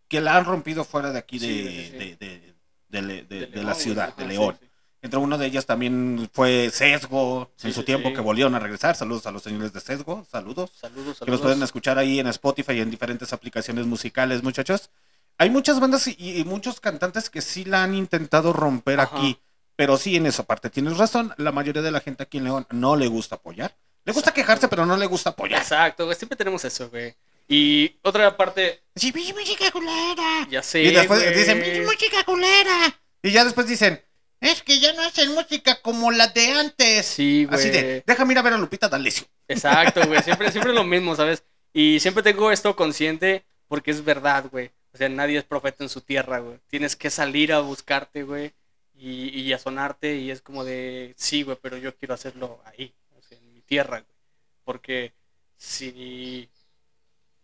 que la han rompido fuera de aquí de, Sí, sí, sí. de- de- de- de- de León, la ciudad, de León. Entre uno de ellos también fue Sesgo, Sí, en su sí, tiempo sí. que volvieron a regresar. Saludos a los señores de Sesgo, saludos. Saludos, Que los saludos. pueden escuchar ahí en Spotify y en diferentes aplicaciones musicales, muchachos. Hay muchas bandas y, y muchos cantantes que sí la han intentado romper Ajá. aquí. Pero sí, en esa parte tienes razón. La mayoría de la gente aquí en León no le gusta apoyar. Le gusta quejarse, pero no le gusta apoyar. Exacto, güey. Siempre tenemos eso, güey. Y otra parte, Sí, "Pinche música culera. ya sé. y después güey. dicen, "Pinche música culera. Y ya después dicen, es que ya no hacen música como la de antes. Sí, güey. Así de, déjame ir a ver a Lupita D'Alessio. Exacto, güey. Siempre, siempre lo mismo, ¿sabes? Y siempre tengo esto consciente porque es verdad, güey. O sea, nadie es profeta en su tierra, güey. Tienes que salir a buscarte, güey. Y, y a sonarte. Y es como de, sí, güey, pero yo quiero hacerlo ahí, o sea, en mi tierra, güey. Porque si...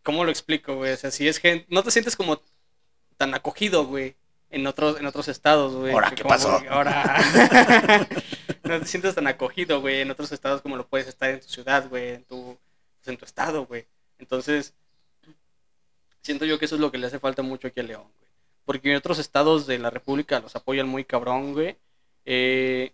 ¿Cómo lo explico, güey? O sea, si es gente... No te sientes como tan acogido, güey. En otros, en otros estados, güey. Ahora, ¿qué como- pasó? Ahora... no te sientes tan acogido, güey, en otros estados como lo puedes estar en tu ciudad, güey, en tu, pues, en tu estado, güey. Entonces, siento yo que eso es lo que le hace falta mucho aquí a León, güey. Porque en otros estados de la República los apoyan muy cabrón, güey. Eh,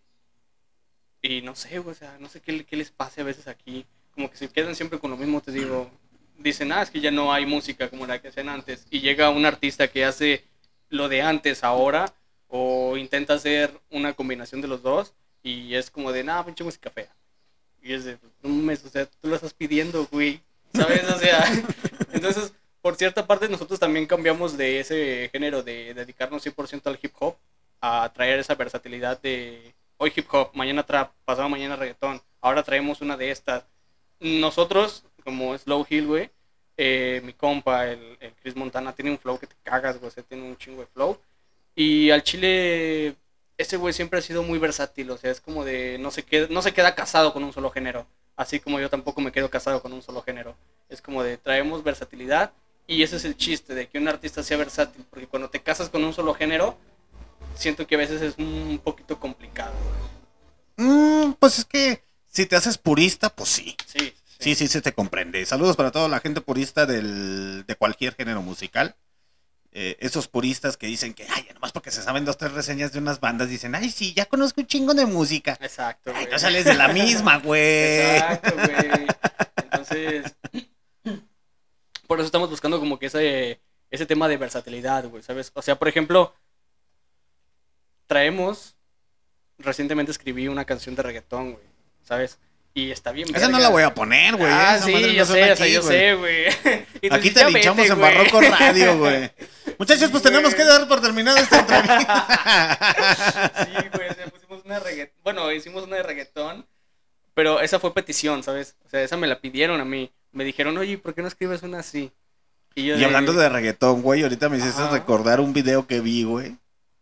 y no sé, güey, o sea, no sé qué, qué les pase a veces aquí. Como que se quedan siempre con lo mismo, te digo. Dicen, ah, es que ya no hay música como la que hacían antes. Y llega un artista que hace lo de antes ahora, o intenta hacer una combinación de los dos, y es como de, nada, pinche música fea. Y es de, no mames, o sea, tú lo estás pidiendo, güey. ¿Sabes? O sea, entonces, por cierta parte, nosotros también cambiamos de ese género de dedicarnos 100% al hip hop a traer esa versatilidad de hoy hip hop, mañana trap, pasado mañana reggaetón. Ahora traemos una de estas. Nosotros, como Slow Hill, güey, eh, mi compa, el, el Chris Montana, tiene un flow que te cagas, güey, o sea, tiene un chingo de flow. Y al chile, ese güey siempre ha sido muy versátil, o sea, es como de, no se queda, no se queda casado con un solo género, así como yo tampoco me quedo casado con un solo género. Es como de, traemos versatilidad y ese es el chiste, de que un artista sea versátil, porque cuando te casas con un solo género, siento que a veces es un poquito complicado. Mm, pues es que si te haces purista, pues sí. Sí, Sí, sí, se te comprende. Saludos para toda la gente purista del, de cualquier género musical. Eh, esos puristas que dicen que, ay, nomás porque se saben dos, tres reseñas de unas bandas, dicen, ay, sí, ya conozco un chingo de música. Exacto, Ay, güey. no sales de la misma, güey. Exacto, güey. Entonces, por eso estamos buscando como que ese, ese tema de versatilidad, güey, ¿sabes? O sea, por ejemplo, traemos, recientemente escribí una canción de reggaetón, güey, ¿sabes? Y está bien. Esa no la voy a poner, güey. Ah, Esa sí, madre no yo sé, o sea, aquí, yo sé, güey. Aquí te "Ya linchamos en güey". Barroco Radio, güey. Muchachos, pues tenemos que dar por terminada esta entrevista. Sí, güey, o sea, pusimos una reggaetón. Bueno, hicimos una de reggaetón, pero esa fue petición, ¿sabes? O sea, esa me la pidieron a mí. Me dijeron, oye, ¿por qué no escribes una así? yo Y hablando de reggaetón, güey, ahorita me hiciste Ajá. recordar un video que vi, güey.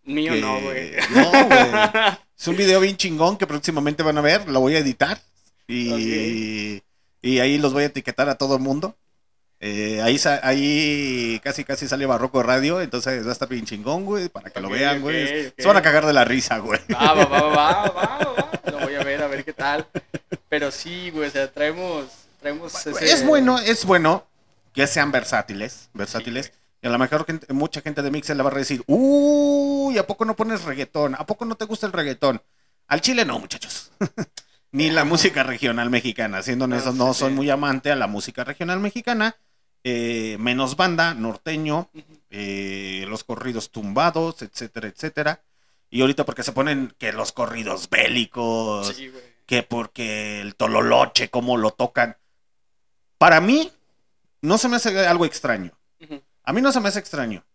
Mío que- no, güey. No, güey. Es un video bien chingón que próximamente van a ver. Lo voy a editar. Y, y ahí los voy a etiquetar a todo el mundo. Eh, ahí, ahí casi casi sale Barroco Radio. Entonces va a estar bien chingón, güey. Para que lo vean, güey. Se van a cagar de la risa, güey. Va, va, va, va, va, va. Lo voy a ver, a ver qué tal. Pero sí, güey, o sea, traemos, traemos ese... Es bueno, es bueno que sean versátiles. Versátiles. y a lo mejor gente- mucha gente de Mixer le va a decir, uy, ¿a poco no pones reggaetón? ¿A poco no te gusta el reggaetón? Al chile no, muchachos. Ni la música regional mexicana. Siendo No, honestos, no soy muy amante a la música regional mexicana. eh, menos banda, norteño, eh, los corridos tumbados, etcétera, etcétera. Y ahorita porque se ponen que los corridos bélicos, Sí, que porque el tololoche, cómo lo tocan. Para mí, no se me hace algo extraño. A mí no se me hace extraño.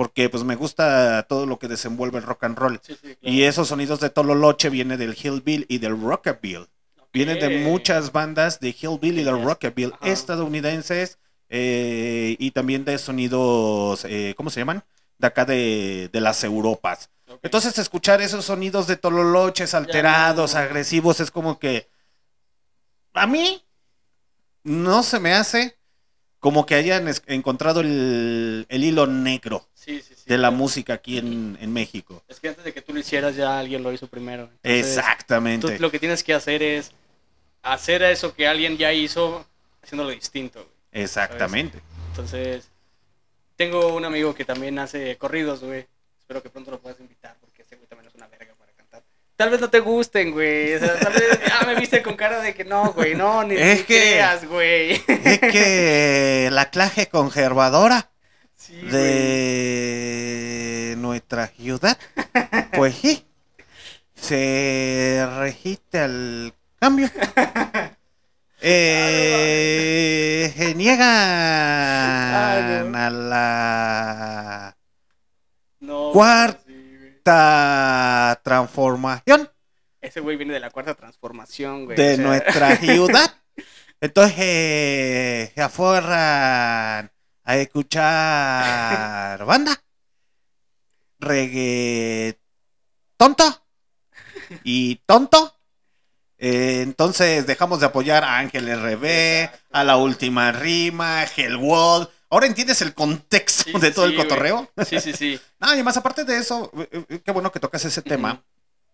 Porque pues me gusta todo lo que desenvuelve el rock and roll. Sí, sí, claro. Y esos sonidos de tololoche vienen del hillbill y del rockabilly. Vienen de muchas bandas de hillbill y del Yes. rockabilly Ajá. estadounidenses eh, y también de sonidos, eh, ¿cómo se llaman? De acá de, de las Europas. Entonces escuchar esos sonidos de tololoches alterados, agresivos, es como que a mí no se me hace como que hayan encontrado el, el hilo negro Sí, sí, sí. de la música aquí en, en México. Es que antes de que tú lo hicieras ya alguien lo hizo primero. Entonces, Exactamente. Tú lo que tienes que hacer es hacer eso que alguien ya hizo haciéndolo distinto. güey. Exactamente. Entonces, tengo un amigo que también hace corridos, güey. Espero que pronto lo puedas invitar porque ese güey también es una verga para cantar. Tal vez no te gusten, güey. O sea, tal vez ya me viste con cara de que no, güey. No, ni, Es ni que- creas, güey. Es que la clase conservadora Sí, de nuestra ciudad, pues sí, se resiste al cambio. Eh, se niegan Ah, a la No, sí, cuarta transformación Ese güey viene de la cuarta transformación, güey. de o sea, nuestra ciudad. Entonces eh, se aforran a escuchar banda, reggae tonto y tonto. Eh, entonces dejamos de apoyar a Ángel RB, a la última rima, Hellwall. Ahora entiendes el contexto Sí, de todo el sí, cotorreo. Sí, sí, sí. No, y más aparte de eso, eh, eh, qué bueno que tocas ese tema.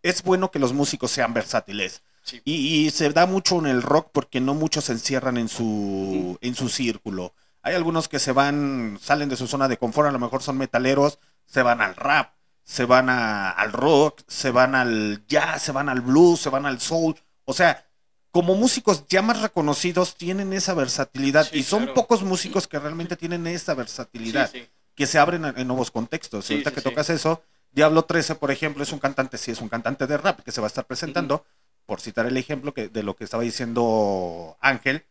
Es bueno que los músicos sean versátiles. Sí. Y, y se da mucho en el rock porque no muchos se encierran en su, en su círculo. Hay algunos que se van, salen de su zona de confort, a lo mejor son metaleros, se van al rap, se van a- al rock, se van al jazz, se van al blues, se van al soul. O sea, como músicos ya más reconocidos tienen esa versatilidad Sí, y son claro. pocos músicos que realmente tienen esa versatilidad Sí, sí. que se abren en, nuevos contextos. Ahorita que tocas eso, Diablo 13, por ejemplo, es un cantante, sí, es un cantante de rap que se va a estar presentando, por citar el ejemplo que, de lo que estaba diciendo Ángel.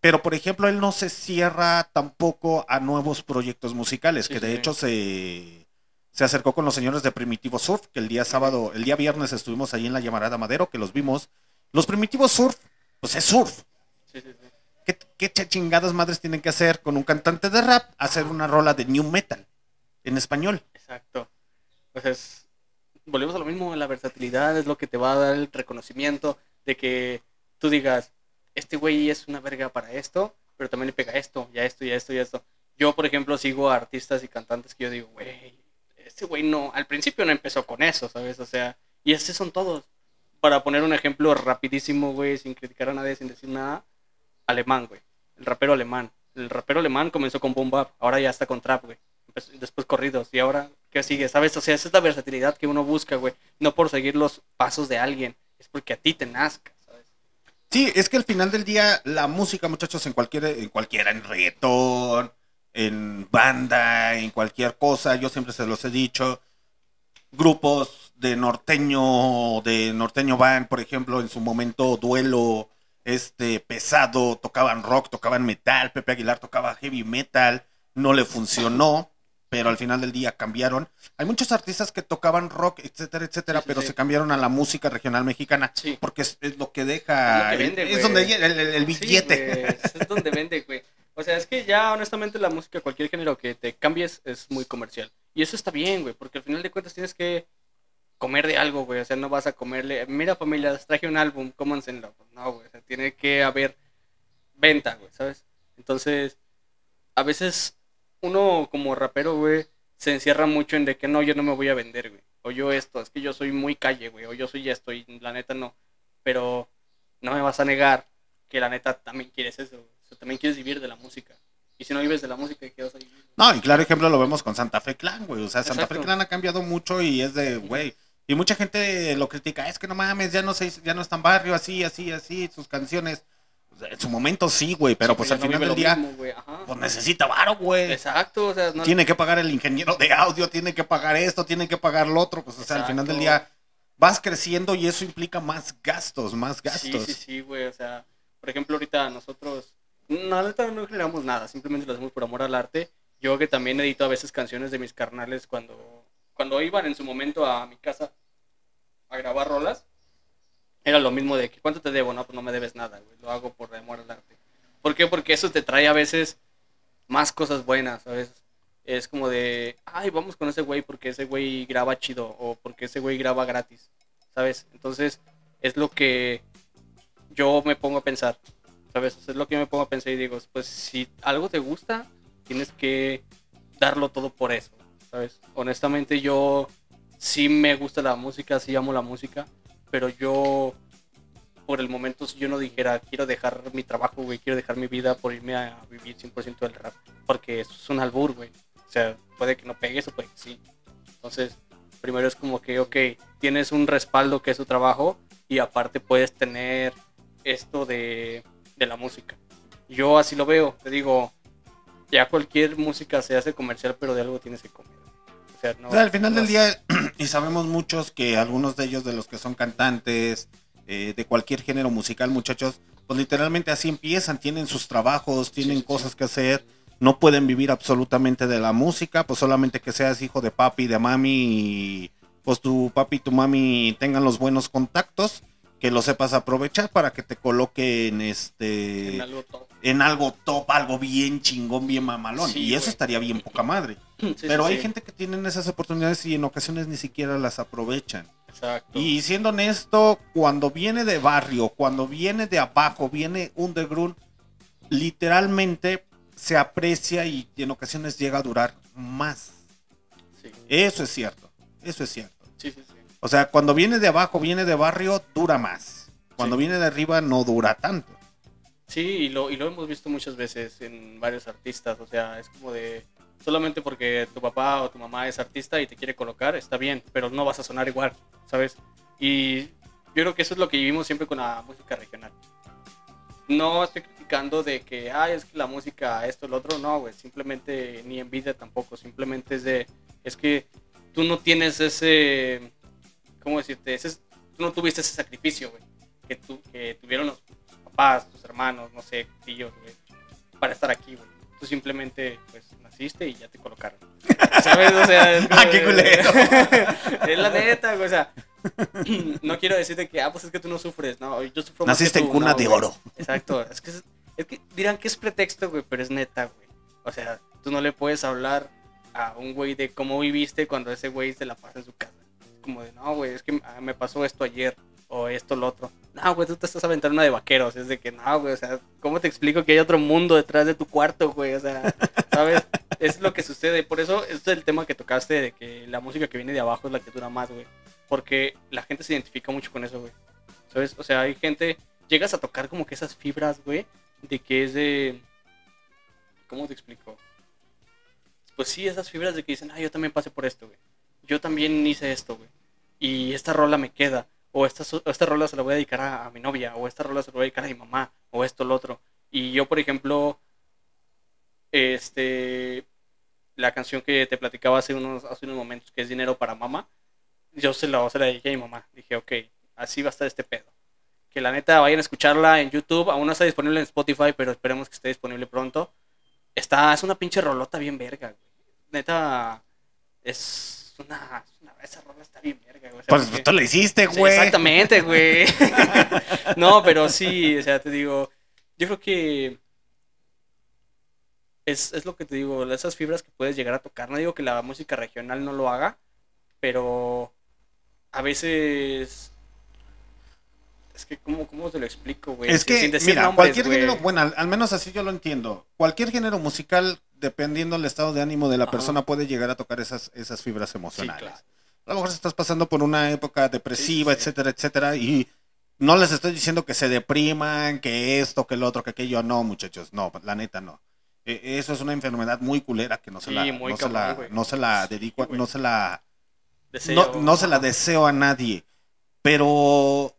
Pero, por ejemplo, él no se cierra tampoco a nuevos proyectos musicales, Sí, que de sí. hecho se, se acercó con los señores de Primitivo Surf, que el día sábado, el día viernes estuvimos ahí en la llamarada Madero, que los vimos. Los Primitivos Surf, pues es surf. Sí. ¿Qué, qué ch- chingadas madres tienen que hacer con un cantante de rap? Hacer una rola de new metal en español. Exacto. Pues es, volvemos a lo mismo, la versatilidad es lo que te va a dar el reconocimiento de que tú digas, este güey es una verga para esto, pero también le pega esto, ya esto, ya esto, ya esto. Yo, por ejemplo, sigo a artistas y cantantes que yo digo, güey, este güey no, al principio no empezó con eso, ¿sabes? O sea, y así son todos. Para poner un ejemplo rapidísimo, güey, sin criticar a nadie, sin decir nada, alemán, güey. El rapero alemán. El rapero alemán comenzó con boom bap, ahora ya está con trap, güey. Después corridos, y ahora, ¿qué sigue? ¿Sabes? O sea, esa es la versatilidad que uno busca, güey. No por seguir los pasos de alguien, es porque a ti te nazca. Sí, es que al final del día la música, muchachos, en cualquiera, en cualquiera, en reggaetón, en banda, en cualquier cosa. Yo siempre se los he dicho. Grupos de norteño, de norteño band, por ejemplo, en su momento duelo, este pesado, tocaban rock, tocaban metal, Pepe Aguilar tocaba heavy metal, no le funcionó, pero al final del día cambiaron. Hay muchos artistas que tocaban rock, etcétera, etcétera, Sí, pero sí. se cambiaron a la música regional mexicana Sí. porque es, es lo que deja, Es lo que vende, es donde el, el- el Sí, billete. es donde vende, güey. O sea, es que ya honestamente la música, cualquier género que te cambies, es muy comercial. Y eso está bien, güey, porque al final de cuentas tienes que comer de algo, güey. O sea, no vas a comerle. Mira, familia, les traje un álbum, cómanselo. No, güey. O sea, tiene que haber venta, güey, ¿sabes? Entonces, a veces uno como rapero, güey, se encierra mucho en de que no, yo no me voy a vender, güey. O yo esto, es que yo soy muy calle, güey. O yo soy esto, y la neta no. Pero no me vas a negar que la neta también quieres eso. güey. O sea, también quieres vivir de la música. Y si no vives de la música, ¿qué vas a vivir? No, y claro ejemplo lo vemos con Santa Fe Clan, güey. O sea, Santa Fe Exacto. Clan ha cambiado mucho y es de, güey. Y mucha gente lo critica, es que no mames, ya no se, ya no es tan barrio, así, así, así, sus canciones. En su momento sí, güey, pero Sí, pues al no final del día, mismo, pues necesita varo, güey. Exacto, o sea, no, Tiene que pagar el ingeniero de audio, tiene que pagar esto, tiene que pagar lo otro. Pues, o sea, al final del día vas creciendo y eso implica más gastos, más gastos. Sí, sí, sí, güey. O sea, por ejemplo, ahorita nosotros, no, no generamos nada, simplemente lo hacemos por amor al arte. Yo que también edito a veces canciones de mis carnales cuando, cuando iban en su momento a mi casa a grabar rolas, era lo mismo de que cuánto te debo, no, pues no me debes nada, güey. Lo hago por amor al arte. ¿Por qué? Porque eso te trae a veces más cosas buenas, ¿sabes? Es como de, ay, vamos con ese güey porque ese güey graba chido o porque ese güey graba gratis, ¿sabes? Entonces, es lo que yo me pongo a pensar, ¿sabes? Es lo que yo me pongo a pensar y digo, pues si algo te gusta, tienes que darlo todo por eso, ¿sabes? Honestamente yo sí me gusta la música, sí amo la música, pero yo por el momento si yo no dijera, quiero dejar mi trabajo, güey, quiero dejar mi vida por irme a vivir 100% del rap, porque eso es un albur, güey. O sea, puede que no pegues o puede que sí. Entonces, primero es como que, ok, tienes un respaldo que es tu trabajo y aparte puedes tener esto de, de la música. Yo así lo veo, te digo, ya cualquier música se hace comercial, pero de algo tienes que comer. Sea, no, al final no del día, y sabemos muchos que algunos de ellos, de los que son cantantes, eh, de cualquier género musical, muchachos, pues literalmente así empiezan, tienen sus trabajos, tienen sí, sí. cosas que hacer, no pueden vivir absolutamente de la música, pues solamente que seas hijo de papi, de mami, y pues tu papi y tu mami tengan los buenos contactos, que lo sepas aprovechar para que te coloquen este en algo top. en algo top, algo bien chingón, bien mamalón. Sí, y eso estaría bien poca madre. Sí, Pero sí, hay gente que tienen esas oportunidades y en ocasiones ni siquiera las aprovechan. Exacto. Y siendo honesto, cuando viene de barrio, cuando viene de abajo, viene underground, literalmente se aprecia y en ocasiones llega a durar más. Sí, Eso es cierto, eso es cierto. sí, sí. sí. O sea, cuando viene de abajo, viene de barrio, dura más. Cuando Sí. viene de arriba, no dura tanto. Sí, y lo, y lo hemos visto muchas veces en varios artistas. O sea, es como de. Solamente porque tu papá o tu mamá es artista y te quiere colocar, está bien, pero no vas a sonar igual, ¿sabes? Y yo creo que eso es lo que vivimos siempre con la música regional. No estoy criticando de que, ay, es que la música, esto, lo otro, no, güey. Simplemente ni envidia tampoco. Simplemente es de. Es que tú no tienes ese. ¿Cómo decirte? Ese, tú no tuviste ese sacrificio, güey. Que, tu- que tuvieron los tus papás, tus hermanos, no sé, tíos, güey, para estar aquí, güey. Tú simplemente, pues, naciste y ya te colocaron. ¿Sabes? O sea, es como Ah, qué culero. es la neta, güey. O sea, no quiero decirte que, ah, pues es que tú no sufres. No, yo sufro más Naciste que en tú, cuna no, de güey. oro. Exacto. Es que, es, es que dirán que es pretexto, güey, pero es neta, güey. O sea, tú no le puedes hablar a un güey de cómo viviste cuando ese güey se la pasa en su casa. Como de, no, güey, es que ah, me pasó esto ayer o esto, lo otro. No, güey, tú te estás aventando una de vaqueros. Es de que, no, güey, o sea, ¿cómo te explico que hay otro mundo detrás de tu cuarto, güey? O sea, ¿sabes? Es lo que sucede. Por eso, este es el tema que tocaste de que la música que viene de abajo es la que dura más, güey. Porque la gente se identifica mucho con eso, güey. ¿Sabes? O sea, hay gente, llegas a tocar como que esas fibras, güey, de que es de... ¿Cómo te explico? Pues sí, esas fibras de que dicen, ah, yo también pasé por esto, güey. Yo también hice esto, güey. Y esta rola me queda. O esta, esta rola se la voy a dedicar a, mi novia. O esta rola se la voy a dedicar a mi mamá. O esto, lo otro. Y yo, por ejemplo, este, la canción que te platicaba hace unos, hace unos momentos, que es Dinero para Mamá, yo se la, se la dije a mi mamá. Dije, ok, así va a estar este pedo. Que la neta vayan a escucharla en YouTube. Aún no está disponible en Spotify, pero esperemos que esté disponible pronto. Está, es una pinche rolota bien verga, güey. Neta, es una- esa rola está bien verga, güey. O sea, Pues porque- tú lo hiciste, Sí, güey. exactamente, güey. no, pero sí, o sea, te digo, yo creo que es, es lo que te digo, esas fibras que puedes llegar a tocar. No digo que la música regional no lo haga, pero a veces... Es que, ¿cómo, cómo te lo explico, güey? Es Sin- que, sin decir mira, nombres, cualquier güey. género, bueno, al, al menos así yo lo entiendo. Cualquier género musical, dependiendo del estado de ánimo de la Ajá. persona, puede llegar a tocar esas, esas fibras Sí, emocionales. claro. A lo mejor estás pasando por una época depresiva, Sí, sí. etcétera, etcétera, y no les estoy diciendo que se depriman, que esto, que lo otro, que aquello. No, muchachos, no, la neta no. Eh, Eso es una enfermedad muy culera que no se la, no se cabrón, la, güey. no se la dedico, no se la Deseo, no, no se la deseo a nadie, pero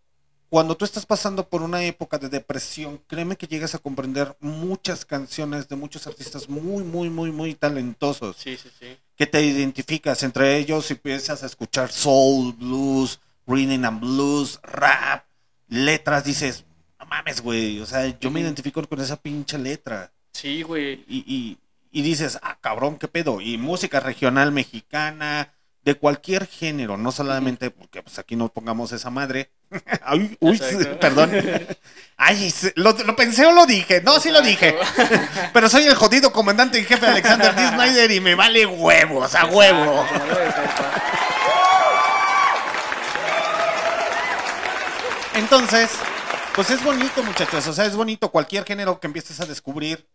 cuando tú estás pasando por una época de depresión, créeme que llegas a comprender muchas canciones de muchos artistas muy, muy, muy, muy talentosos Sí, sí, sí. que te identificas entre ellos y empiezas a escuchar soul, blues, rhythm and blues, rap, letras, dices, no mames, güey, o sea, yo me identifico con esa pinche letra Sí, güey. y, y- y dices, ah, cabrón, qué pedo. Y música regional mexicana, de cualquier género, no solamente, porque pues aquí no pongamos esa madre. Uy, perdón. Ay, lo, lo pensé o lo dije. No, sí lo dije. Pero soy el jodido comandante en jefe Alexander D. Snyder y me vale huevos, a huevo. Entonces, pues es bonito, muchachos. O sea, es bonito. Cualquier género que empieces a descubrir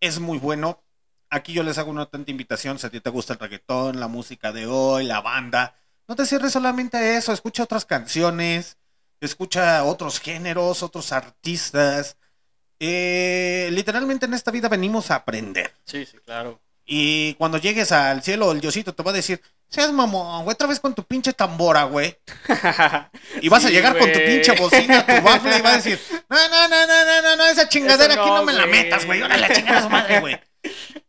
es muy bueno. Aquí yo les hago una atenta invitación. Si a ti te gusta el reggaetón, la música de hoy, la banda, no te cierres solamente a eso. Escucha otras canciones, escucha otros géneros, otros artistas. Eh, literalmente en esta vida venimos a aprender. Sí, sí, claro. Y cuando llegues al cielo, el diosito te va a decir, seas mamón, güey, otra vez con tu pinche tambora, güey. Y vas a llegar con tu pinche bocina, tu bafle, y vas a decir, no, no, no, no, no, no, no, esa chingadera aquí no me la metas, güey. La chingada su madre, güey.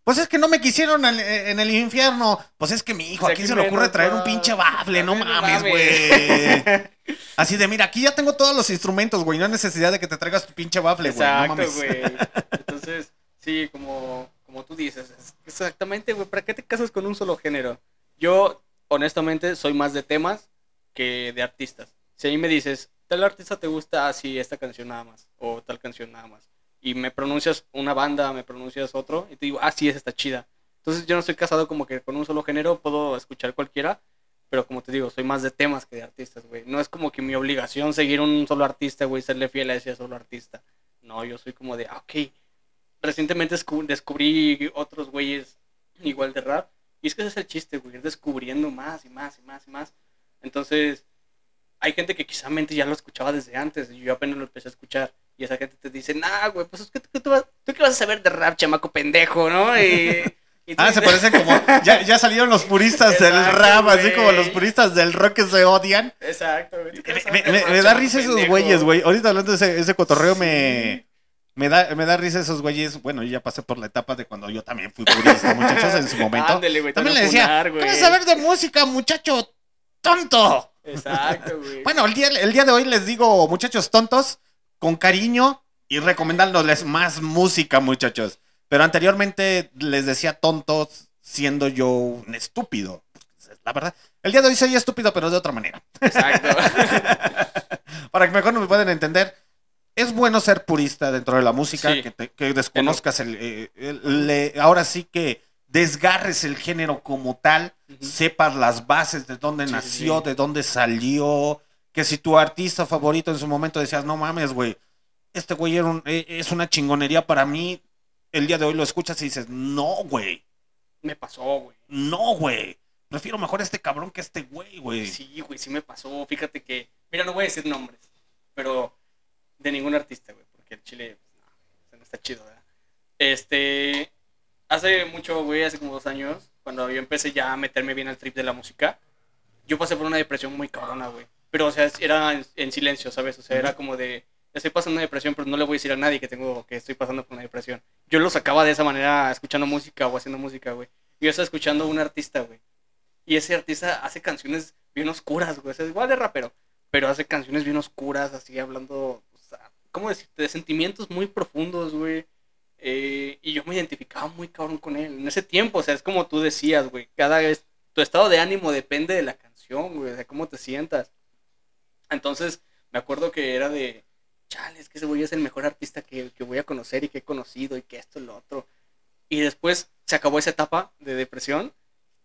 Pues es que no me quisieron al- en el infierno. Pues es que mi hijo, ¿a quién aquí se le ocurre traer un pinche bafle? No mames, güey. Así de, mira, aquí ya tengo todos los instrumentos, güey. No hay necesidad de que te traigas tu pinche bafle, güey. No Exacto, mames. güey. Entonces, sí, como, como tú dices, es- exactamente, güey, ¿para qué te casas con un solo género? Yo, honestamente, soy más de temas que de artistas. Si ahí me dices, tal artista te gusta así esta canción nada más, o tal canción nada más, y me pronuncias una banda, me pronuncias otro, y te digo, ah, sí, esa está chida. Entonces yo no estoy casado como que con un solo género, puedo escuchar cualquiera, pero como te digo, soy más de temas que de artistas, güey. No es como que mi obligación seguir un solo artista, güey, serle fiel a ese solo artista. No, yo soy como de, ah, ok. Recientemente descu- descubrí otros güeyes igual de rap. Y es que ese es el chiste, güey, ir descubriendo más y más y más y más. Entonces, hay gente que quizá mente ya lo escuchaba desde antes y yo apenas lo empecé a escuchar. Y esa gente te dice, nah, güey, pues es que tú, tú vas- tú qué vas a saber de rap, chamaco pendejo, ¿no? Y, y tú Ah, se dices- parece como. Ya, ya salieron los puristas del rap, así como los puristas del rock que se odian. Exacto, güey. ¿tú Me, me- me- da risa esos güeyes, güey. Ahorita hablando de ese, ese cotorreo, Sí. me, me, da, me da risa esos güeyes. Bueno, yo ya pasé por la etapa de cuando yo también fui purista, muchachos, en su momento. Ándale, güey, también le decía, funar, ¿qué güey. vas a saber de música, muchacho tonto? Exacto, güey. Bueno, el día, el día de hoy les digo, muchachos tontos, con cariño y recomendándoles más música, muchachos. Pero anteriormente les decía tontos siendo yo un estúpido. La verdad, el día de hoy soy estúpido, pero de otra manera. Exacto. Para que mejor me puedan entender, es bueno ser purista dentro de la música, Sí. que, te- que desconozcas el, eh, el- ahora sí que desgarres el género como tal, sepas las bases de dónde sí, nació, sí. de dónde salió, que si tu artista favorito en su momento decías, no mames, güey, este güey era un- eh, es una chingonería para mí, el día de hoy lo escuchas y dices, no, güey, Me pasó, güey. no, güey, prefiero mejor este cabrón que este güey, güey. Sí, güey, sí me pasó. Fíjate que, mira, no voy a decir nombres, pero de ningún artista, güey, porque el chile, pues, no, no está chido, ¿verdad? Este, hace mucho, güey, hace como dos años, cuando yo empecé ya a meterme bien al trip de la música, yo pasé por una depresión muy cabrona, güey. Pero, o sea, era en, en silencio, ¿sabes? O sea, era como de, estoy pasando una depresión, pero no le voy a decir a nadie que tengo, que estoy pasando por una depresión. Yo lo sacaba de esa manera, escuchando música o haciendo música, güey. Yo estaba escuchando a un artista, güey. Y ese artista hace canciones bien oscuras, güey. O sea, igual de rapero, pero hace canciones bien oscuras, así hablando, o sea, ¿cómo decirte? De sentimientos muy profundos, güey. Eh, y yo me identificaba muy cabrón con él. En ese tiempo, o sea, es como tú decías, güey. Cada vez, tu estado de ánimo depende de la canción, güey, de cómo te sientas. Entonces, me acuerdo que era de, chale, es que ese güey es el mejor artista que, que voy a conocer y que he conocido y que esto y lo otro. Y después se acabó esa etapa de depresión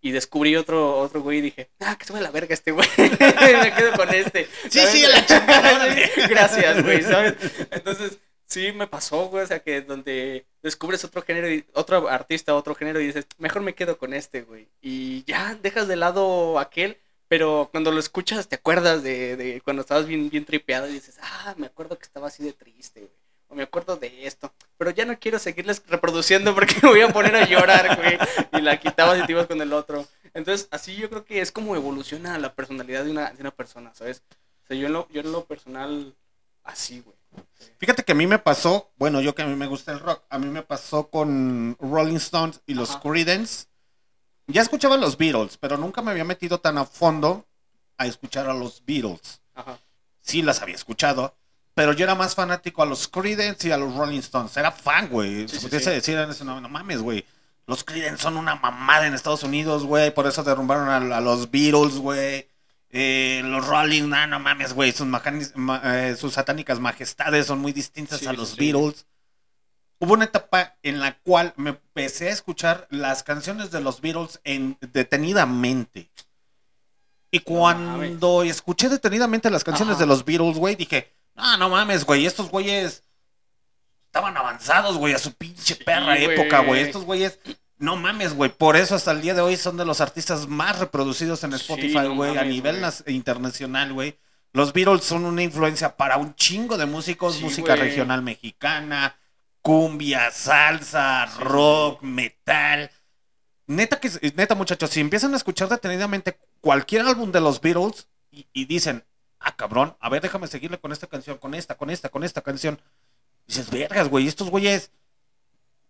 y descubrí otro, otro güey y dije, ah, que a la verga este güey. me quedo con este. Sí, ¿sabes? sí, a la chingada. Gracias, güey, ¿sabes? Entonces, sí me pasó, güey, o sea, que donde descubres otro género, y, otro artista, otro género y dices, mejor me quedo con este, güey. Y ya dejas de lado aquel, pero cuando lo escuchas te acuerdas de, de cuando estabas bien, bien tripeado y dices, ah, me acuerdo que estaba así de triste, güey. O me acuerdo de esto. Pero ya no quiero seguirles reproduciendo porque me voy a poner a llorar, güey. Y la quitabas y te ibas con el otro. Entonces, así yo creo que es como evoluciona la personalidad de una, de una persona, ¿sabes? O sea, yo en lo, yo en lo personal, así, güey. Fíjate que a mí me pasó, bueno, yo que a mí me gusta el rock, a mí me pasó con Rolling Stones y los Ajá. Creedence. Ya escuchaba los Beatles, pero nunca me había metido tan a fondo a escuchar a los Beatles. Ajá. Sí las había escuchado, pero yo era más fanático a los Creedence y a los Rolling Stones. Era fan, güey. Sí, Se sí, decir en ese no, no mames, güey. Los Creedence son una mamada en Estados Unidos, güey. Por eso derrumbaron a, a los Beatles, güey. Eh, los Rolling, nah, no mames, güey. Sus, ma- eh, sus satánicas majestades son muy distintas a los. Beatles. Hubo una etapa en la cual me empecé a escuchar las canciones de los Beatles en, detenidamente. Y cuando escuché detenidamente las canciones Ajá. de los Beatles, güey, dije, no, no mames, güey, estos güeyes estaban avanzados, güey, a su pinche perra época, güey. Estos güeyes, no mames, güey. Por eso hasta el día de hoy son de los artistas más reproducidos en Sí, Spotify, no güey, a nivel nas- internacional, güey. Los Beatles son una influencia para un chingo de músicos, Sí, música regional mexicana, cumbia, salsa, rock, metal. Neta que neta muchachos, si empiezan a escuchar detenidamente cualquier álbum de los Beatles y, y dicen, "Ah, cabrón, a ver, déjame seguirle con esta canción, con esta, con esta, con esta canción." Dices, "Vergas, güey, estos güeyes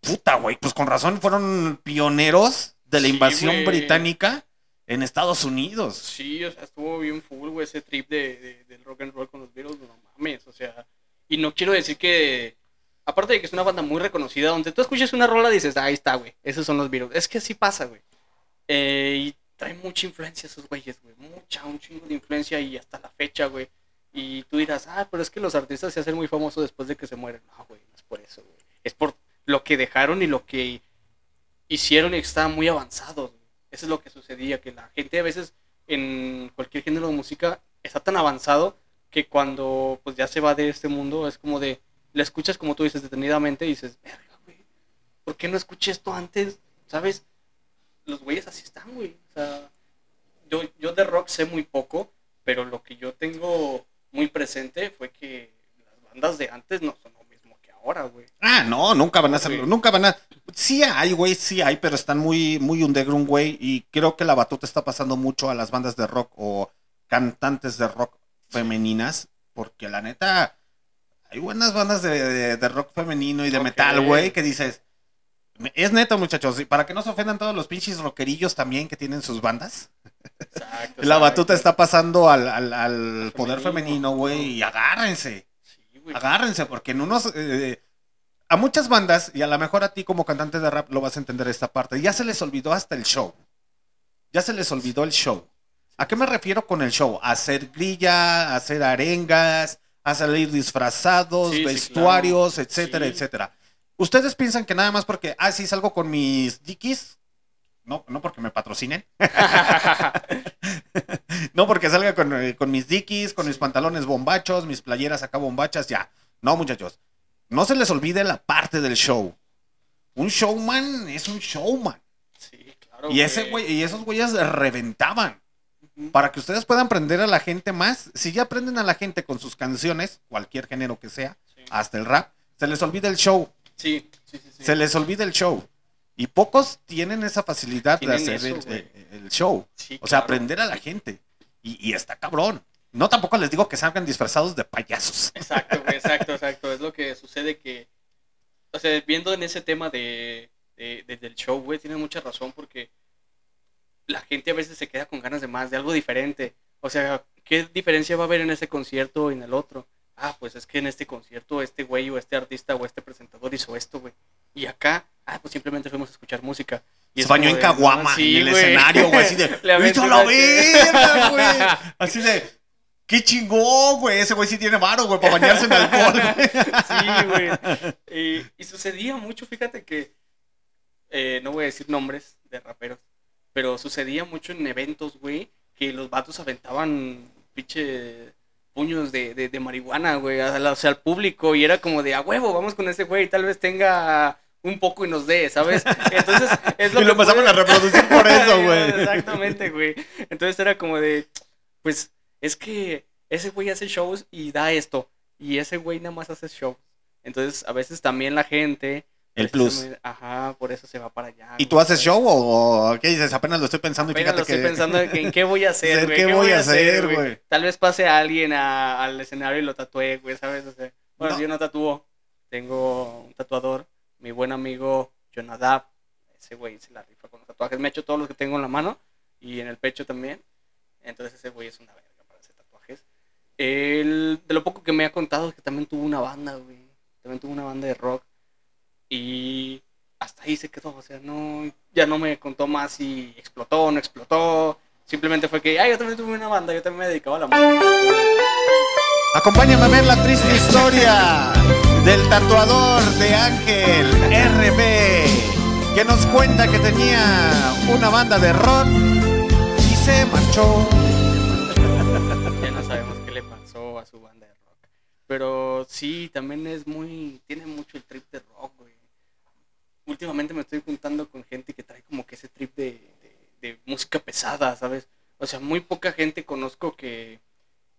puta, güey, pues con razón fueron pioneros de la Sí, invasión británica en Estados Unidos." Sí, o sea, estuvo bien full, güey, ese trip de, de- del rock and roll con los Beatles, no mames, o sea, y no quiero decir que, aparte de que es una banda muy reconocida, donde tú escuches una rola y dices, ahí está, güey, esos son los Beatles, es que así pasa, güey, Eh, y trae mucha influencia esos güeyes, güey, mucha, un chingo de influencia y hasta la fecha, güey, y tú dirás, ah, pero es que los artistas se hacen muy famosos después de que se mueren, no, güey, no es por eso, güey, es por lo que dejaron y lo que hicieron y estaban muy avanzados, güey. Eso es lo que sucedía, que la gente a veces en cualquier género de música está tan avanzado que cuando pues ya se va de este mundo es como de, la escuchas como tú dices detenidamente y dices, verga, güey, ¿por qué no escuché esto antes? ¿Sabes? Los güeyes así están, güey. O sea, yo, yo de rock sé muy poco, pero lo que yo tengo muy presente fue que las bandas de antes no son lo mismo que ahora, güey. Ah, no, nunca van a hacerlo, nunca van a... Sí hay, güey, sí hay, pero están muy, muy underground, güey, y creo que la batuta está pasando mucho a las bandas de rock o cantantes de rock femeninas, porque la neta, hay buenas bandas de, de- de rock femenino y de metal, güey, que dices... Es neta, muchachos, y para que no se ofendan todos los pinches rockerillos también que tienen sus bandas. Exacto. La batuta está pasando al, al- al poder Femenino. femenino, güey, y agárrense. Sí, güey. Agárrense, porque en unos. eh, a muchas bandas, y a lo mejor a ti como cantante de rap lo vas a entender esta parte, ya se les olvidó hasta el show. Ya se les olvidó el show. ¿A qué me refiero con el show? A hacer grilla, a hacer arengas, a salir disfrazados, Sí, sí, vestuarios, claro. etcétera, Sí. etcétera. ¿Ustedes piensan que nada más porque, ah, sí, salgo con mis dickies? No, no porque me patrocinen. No porque salga con, eh, con mis dickies, con mis pantalones bombachos, mis playeras acá bombachas, ya. No, muchachos. No se les olvide la parte del show. Un showman es un showman. Sí, claro. Y ese güey, y esos güeyes reventaban. Para que ustedes puedan aprender a la gente más. Si ya aprenden a la gente con sus canciones, cualquier género que sea, Sí. hasta el rap, se les olvida el show. Sí, sí, sí. sí. Se les olvida el show. Y pocos tienen esa facilidad de hacer eso, el, güey. el- el show. Sí, O sea, claro. aprender a la gente. Y, y está cabrón. No tampoco les digo que salgan disfrazados de payasos. Exacto, exacto, exacto. Es lo que sucede que, o sea, viendo en ese tema de, de- de- del show, güey, tienes mucha razón porque la gente a veces se queda con ganas de más, de algo diferente. O sea, ¿qué diferencia va a haber en ese concierto y en el otro? Ah, pues es que en este concierto este güey o este artista o este presentador hizo esto, güey. Y acá, ah, pues simplemente fuimos a escuchar música. Y Se es bañó en Caguama, sí, en el escenario, güey, así de, Le aventé ¡Viste la verga, güey! Así de, ¡qué chingón, güey! Ese güey sí tiene varo, güey, para bañarse en alcohol. Sí, güey. Y, y sucedía mucho, fíjate que, eh, no voy a decir nombres de raperos, pero sucedía mucho en eventos, güey, que los vatos aventaban pinche puños de, de, de marihuana, güey, o sea, al público, y era como de, a huevo, vamos con ese güey, tal vez tenga un poco y nos dé, ¿sabes? Entonces, es lo Y lo puede- a reproducir por eso, güey. Exactamente, güey. Entonces era como de, pues, es que ese güey hace shows y da esto, y ese güey nada más hace shows. Entonces, a veces también la gente... El plus. Ajá, por eso se va para allá. ¿Y güey, tú haces show o, o qué dices? Apenas lo estoy pensando y Apenas fíjate lo estoy que... pensando en, qué voy a hacer, güey. ¿qué voy a hacer, güey? Tal vez pase a alguien a- al escenario y lo tatúe, güey, ¿sabes? O sea, bueno, No. yo no tatúo. Tengo un tatuador, mi buen amigo Jonadab. Ese güey se la rifa con los tatuajes. Me ha hecho todos los que tengo en la mano y en el pecho también. Entonces ese güey es una verga para hacer tatuajes. Él, de lo poco que me ha contado es que también tuvo una banda, güey. También tuvo una banda de rock. Y hasta ahí se quedó. O sea, no, ya no me contó más si explotó o no explotó. Simplemente fue que, ay, yo también tuve una banda, yo también me dedicaba a la música. Acompáñame a ver la triste historia del tatuador de Ángel RB, que nos cuenta que tenía una banda de rock y se marchó. Ya no sabemos qué le pasó a su banda de rock. Pero sí, también es muy. Tiene mucho el trip de rock. Últimamente me estoy juntando con gente que trae como que ese trip de, música pesada, ¿sabes? O sea, muy poca gente conozco que.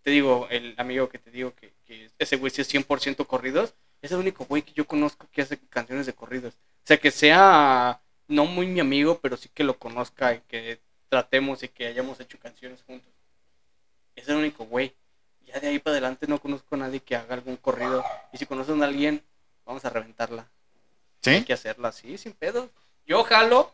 Te digo, el amigo que te digo que, que ese güey sí es 100% corridos. Es el único güey que yo conozco que hace canciones de corridos. O sea, que sea no muy mi amigo, pero sí que lo conozca y que tratemos y que hayamos hecho canciones juntos. Es el único güey. Ya de ahí para adelante no conozco a nadie que haga algún corrido. Y si conocen a alguien, vamos a reventarla. Hay ¿Sí? que hacerla así, sin pedo. Yo jalo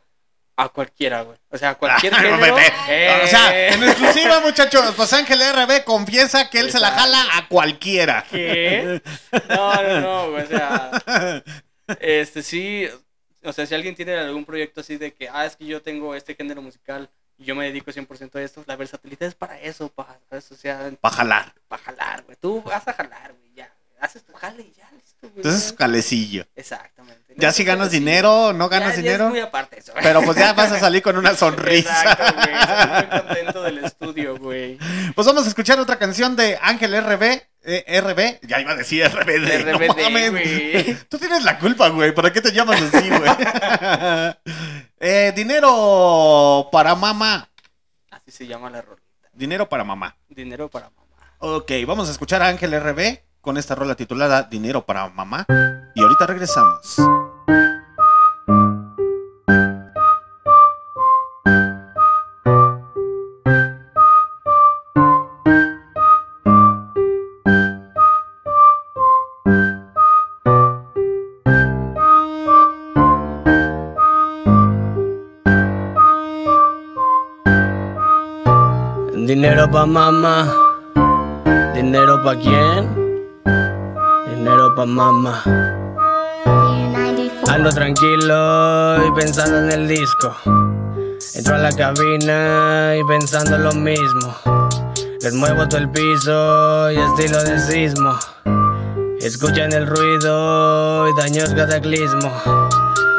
a cualquiera, güey. O sea, a cualquier género. ¡Eh! O sea, en exclusiva, muchachos, pues Ángel RB confiesa que él se la jala a cualquiera. ¿Qué? No, no, no, güey, o sea, este sí, o sea, si alguien tiene algún proyecto así de que, ah, es que yo tengo este género musical y yo me dedico 100% a esto, la versatilidad es para eso, para eso, o sea, Pa' jalar. para jalar, güey. Tú vas a jalar, güey, ya. Haces tu jale y ya, listo, güey. Entonces, ya. calecillo. Exactamente. Ya No, si ganas dinero, no Ya- ganas ya dinero. Es muy aparte eso. güey. Pero pues ya vas a salir con una sonrisa. Exacto, güey. Estoy muy contento del estudio, güey. Pues vamos a escuchar otra canción de Ángel RB. eh, RB, ya iba a decir RBD. no RBD, mames. güey. Tú tienes la culpa, güey. ¿Para qué te llamas así, güey? Eh, dinero para mamá. Así se llama la rolita. Dinero para mamá. Dinero para mamá. Ok, vamos a escuchar a Ángel RB con esta rola titulada Dinero para mamá. Y ahorita regresamos. Dinero pa' mamá, dinero pa' quién, pa' mamá. Ando tranquilo y pensando en el disco. Entro a la cabina y pensando lo mismo. Les muevo todo el piso y estilo de sismo. Escuchan el ruido y daños cataclismo.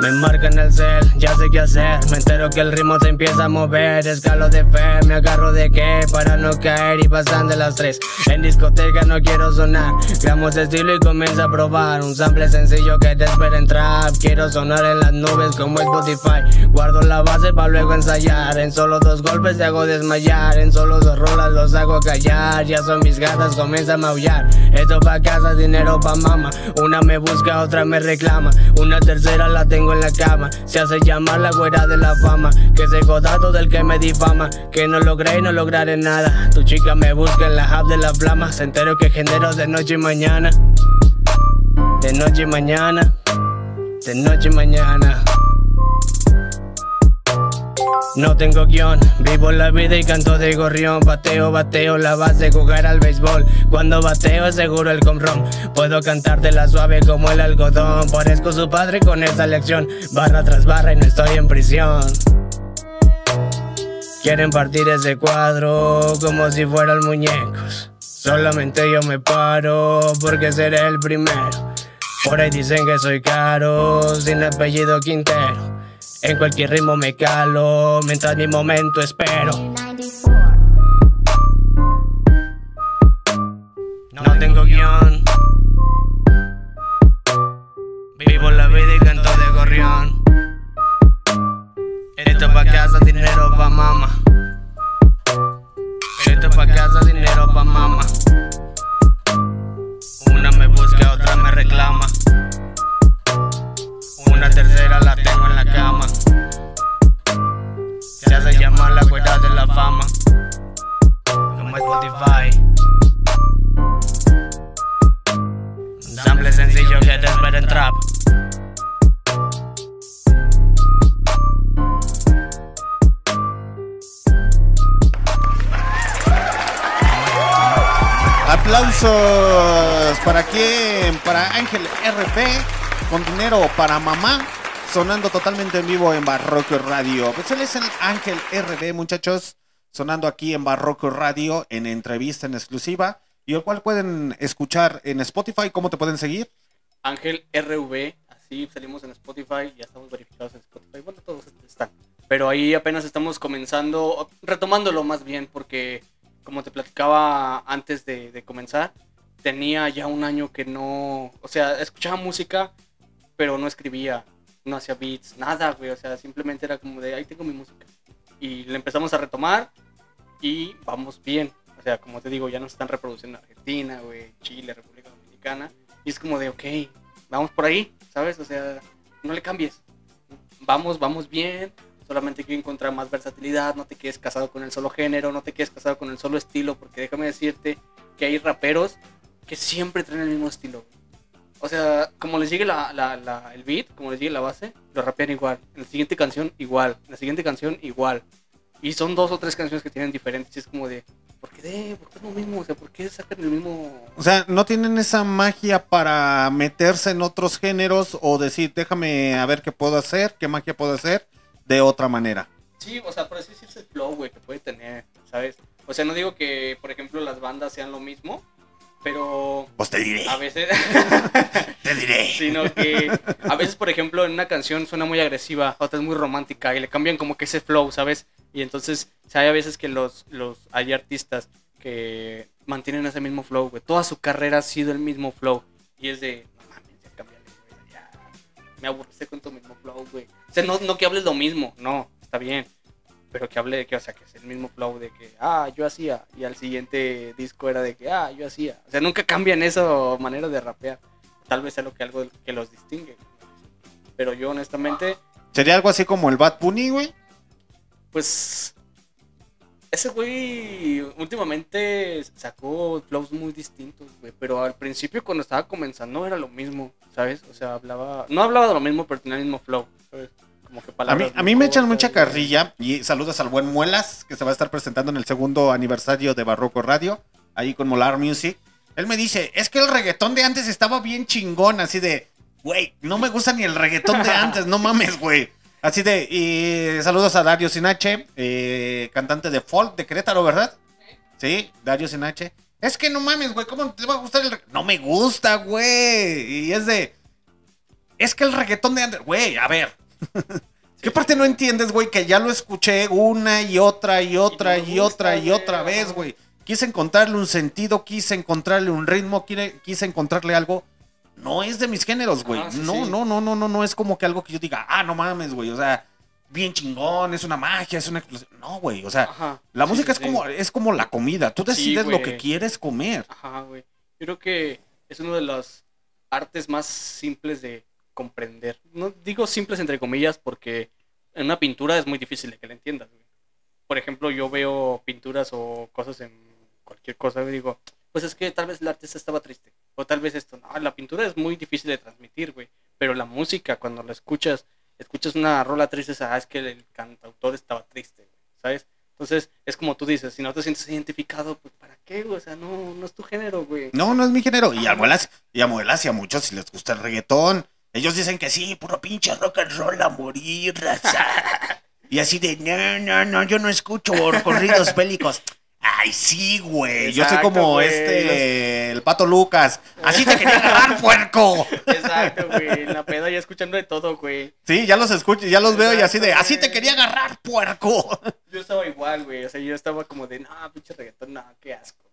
Me marcan el cel, ya sé qué hacer. Me entero que el ritmo se empieza a mover. Escalo de fe, me agarro de qué para no caer y pasan de las tres. En discoteca no quiero sonar. Gramos de estilo y comienza a probar. Un sample sencillo que te espera en trap. Quiero sonar en las nubes como Spotify. Guardo la base para luego ensayar. En solo dos golpes te hago desmayar. En solo dos rolas los hago callar. Ya son mis gatas, comienza a maullar. Esto pa' casa, dinero pa' mama. Una me busca, otra me reclama. Una tercera la tengo en la cama. Se hace llamar la güera de la fama. Que se godado del que me difama. Que no logré y no lograré nada. Tu chica me busca en la hub de la flama. Se entero que genero de noche y mañana. De noche y mañana. De noche y mañana. No tengo guion, vivo la vida y canto de gorrión. Bateo, bateo, la base, jugar al béisbol. Cuando bateo, seguro el comrón. Puedo cantar de la suave como el algodón. Parezco su padre con esta lección. Barra tras barra y no estoy en prisión. Quieren partir ese cuadro como si fueran muñecos. Solamente yo me paro porque seré el primero. Por ahí dicen que soy caro, sin apellido Quintero. En cualquier ritmo me calo, mientras mi momento espero. No tengo guion. Vivo la vida y canto de gorrión. Esto pa' casa, dinero pa' mama. Esto pa' casa, dinero pa' mama. Una me busca, otra me reclama. Una tercera la de la fama. Como Spotify. Sample sencillo que te espera en trap. Aplausos para quién? Para Ángel RP con dinero para mamá. Sonando totalmente en vivo en Barroco Radio. Pues es el Ángel RB, muchachos. Sonando aquí en Barroco Radio en entrevista en exclusiva. Y el cual pueden escuchar en Spotify. ¿Cómo te pueden seguir? Ángel RV, así salimos en Spotify, ya estamos verificados en Spotify, bueno, todos están. Pero ahí apenas estamos comenzando, retomándolo más bien, porque como te platicaba antes de comenzar, tenía ya un año que no, o sea, escuchaba música, pero no escribía, no hacía beats, nada, güey, o sea, simplemente era como de, ahí tengo mi música. Y le empezamos a retomar y vamos bien. O sea, como te digo, ya nos están reproduciendo en Argentina, güey, Chile, República Dominicana. Y es como de, ok, vamos por ahí, ¿sabes? O sea, no le cambies. Vamos, vamos bien. Solamente que encontrar más versatilidad. No te quedes casado con el solo género, no te quedes casado con el solo estilo. Porque déjame decirte que hay raperos que siempre traen el mismo estilo. O sea, como les llegue la, la- la- el beat, como les llegue la base, lo rapean igual. En la siguiente canción, igual. En la siguiente canción, igual. Y son dos o tres canciones que tienen diferentes. Es como de, ¿por qué, de, ¿por qué es lo mismo? O sea, ¿por qué sacan el mismo O sea, no tienen esa magia para meterse en otros géneros o decir, déjame a ver qué puedo hacer, qué magia puedo hacer de otra manera. Sí, o sea, por así decirse el flow, güey, que puede tener, ¿sabes? O sea, no digo que, por ejemplo, las bandas sean lo mismo, pero Pues te diré, a veces, te diré. sino que a veces, por ejemplo, en una canción suena muy agresiva, otra es muy romántica y le cambian como que ese flow, ¿sabes? Y entonces, o sea, hay a veces que los, los, hay artistas que mantienen ese mismo flow, güey. Toda su carrera ha sido el mismo flow. Y es de, no mames, ya güey, ya. Me aburriste con tu mismo flow, güey. O sea, no, no que hables lo mismo, no, está bien. Pero que hable de que, o sea, que es el mismo flow de que, ah, yo hacía. Y al siguiente disco era de que, ah, yo hacía. O sea, nunca cambian esa manera de rapear. Tal vez sea lo que algo que los distingue. Pero yo, honestamente, Sería algo así como el Bad Bunny, güey. pues. Ese güey últimamente sacó flows muy distintos, güey. Pero al principio, cuando estaba comenzando, era lo mismo, ¿sabes? O sea, hablaba. No hablaba de lo mismo, pero tenía el mismo flow, ¿sabes? Como que A mí, a me echan mucha carrilla y saludos al buen Muelas, que se va a estar presentando en el segundo aniversario de Barroco Radio, ahí con Molar Music. Él me dice, es que el reggaetón de antes estaba bien chingón, así de, güey, no me gusta ni el reggaetón de antes, no mames, güey. Así de, y saludos a Dario Sinache, eh, cantante de folk de Querétaro, ¿verdad? Sí, Dario Sinache. Es que no mames, güey, ¿cómo te va a gustar el reggaetón? No me gusta, güey. Y es de, es que el reggaetón de antes, güey, a ver. ¿Qué parte no entiendes, güey? Que ya lo escuché una y otra y otra Y otra y otra vez, güey. Quise encontrarle un sentido, quise encontrarle un ritmo, quise, encontrarle algo. No es de mis géneros, güey. Ah, sí, no, sí. no, no, no, no, no es como que algo que yo diga, ah, no mames, güey. O sea, bien chingón, es una magia, es una explosión. No, güey. O sea, Ajá. la música es como, es como la comida. Tú decides lo que quieres comer. Ajá, güey. Yo creo que es uno de los artes más simples de comprender. No digo simples entre comillas porque en una pintura es muy difícil de que la entiendas. Por ejemplo, yo veo pinturas o cosas en cualquier cosa y digo, pues es que tal vez el artista estaba triste. O tal vez esto, no, la pintura es muy difícil de transmitir, güey. Pero la música, cuando la escuchas, escuchas una rola triste, ah, es que el cantautor estaba triste, ¿sabes? Entonces, es como tú dices, si no te sientes identificado, pues ¿para qué? O sea, no, no es tu género, güey. No, no es mi género. Y a Muelas, y a y a muchos si les gusta el reggaetón. Ellos dicen que sí, puro pinche rock and roll a morir, raza. Y así de, no, no, no, yo no escucho corridos bélicos. Ay, sí, güey. Yo soy como güey, este, el pato Lucas. Así te quería agarrar, puerco. Exacto, güey. En la peda ya escuchando de todo, güey. Sí, ya los escucho, ya los veo y así de, así te quería agarrar, puerco. Yo estaba igual, güey. O sea, yo estaba como de, no, pinche reggaetón, no, qué asco.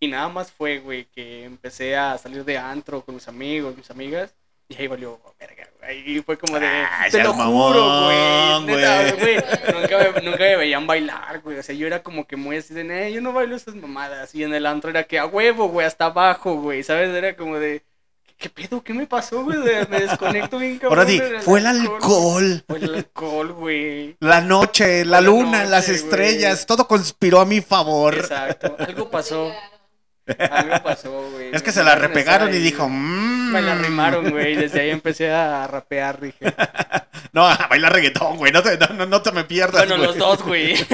Y nada más fue, güey, que empecé a salir de antro con mis amigos, mis amigas. Y ahí valió, verga, güey. Y fue como de, Ah, te lo mamón, juro, güey. Neta, güey. güey. Nunca me, nunca me veían bailar, güey. O sea, yo era como que muy así de, "Nee, yo no bailo esas mamadas. Y en el antro era que a huevo, güey, hasta abajo, güey. ¿Sabes? Era como de, ¿qué, qué pedo? ¿Qué me pasó, güey? De- Me desconecto bien, cabrón. Ahora sí, fue el alcohol. Fue el alcohol, güey. La noche, la La luna, noche, las güey. estrellas, todo conspiró a mi favor. Exacto. Algo pasó. Algo pasó, güey. Es que se la repegaron y dijo, mmm. Me la rimaron, güey. Desde ahí empecé a rapear, dije. No, a bailar reggaetón, güey. No te, no, no- no te me pierdas. Bueno, güey. los dos, güey.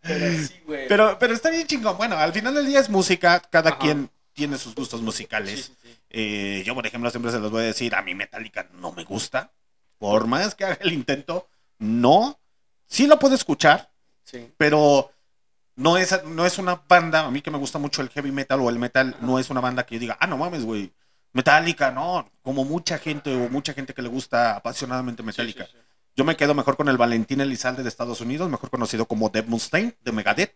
Pero sí, güey. Pero, pero está bien chingón. Bueno, al final del día es música. Cada Ajá. quien tiene sus gustos musicales. sí, sí. Eh, yo, por ejemplo, siempre se los voy a decir. A mí Metallica no me gusta. Por más que haga el intento, no. Sí lo puedo escuchar, Sí. pero no es, no es una banda. A mí que me gusta mucho el heavy metal o el metal, no es una banda que yo diga, ah, no mames, güey. Metallica, no. Como mucha gente o mucha gente que le gusta apasionadamente Metallica. Sí, sí, sí. Yo me quedo mejor con el Valentín Elizalde de Estados Unidos, mejor conocido como Dave Mustaine de Megadeth.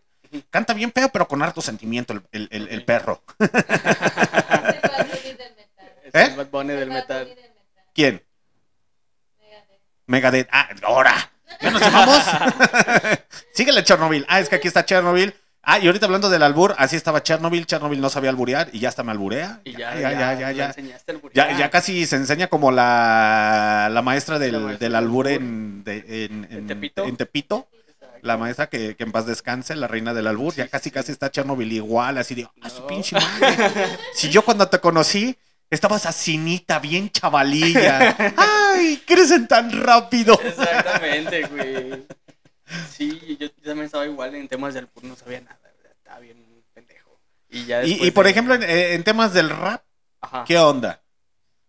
Canta bien feo, pero con harto sentimiento el, el- el- el perro. ¿Eh? el del metal. ¿Quién? Megadeth. Megadeth. Ah, ahora. ¿Ya nos llamamos? Síguele Chernobyl. Ah, es que aquí está Chernobyl. Ah, y ahorita hablando del albur, así estaba Chernobyl. Chernobyl no sabía alburear y ya hasta me alburea. Y ya, ya, ya, ya. ya. Ya, burrito. ya casi se enseña como la, la maestra del, La maestra del albur en, de- en, ¿En Tepito? en Tepito. La maestra que, que en paz descanse, la reina del albur. Sí, ya casi sí, casi está Chernobyl igual, así de, ah, su No. pinche madre. si yo cuando te conocí, estabas asinita, bien chavalilla. Ay, crecen tan rápido. Exactamente, güey. Sí, yo, también estaba igual en temas del albur, no sabía nada, estaba bien pendejo. Y ya Y, por de- ejemplo, en, en temas del rap, Ajá. ¿qué onda?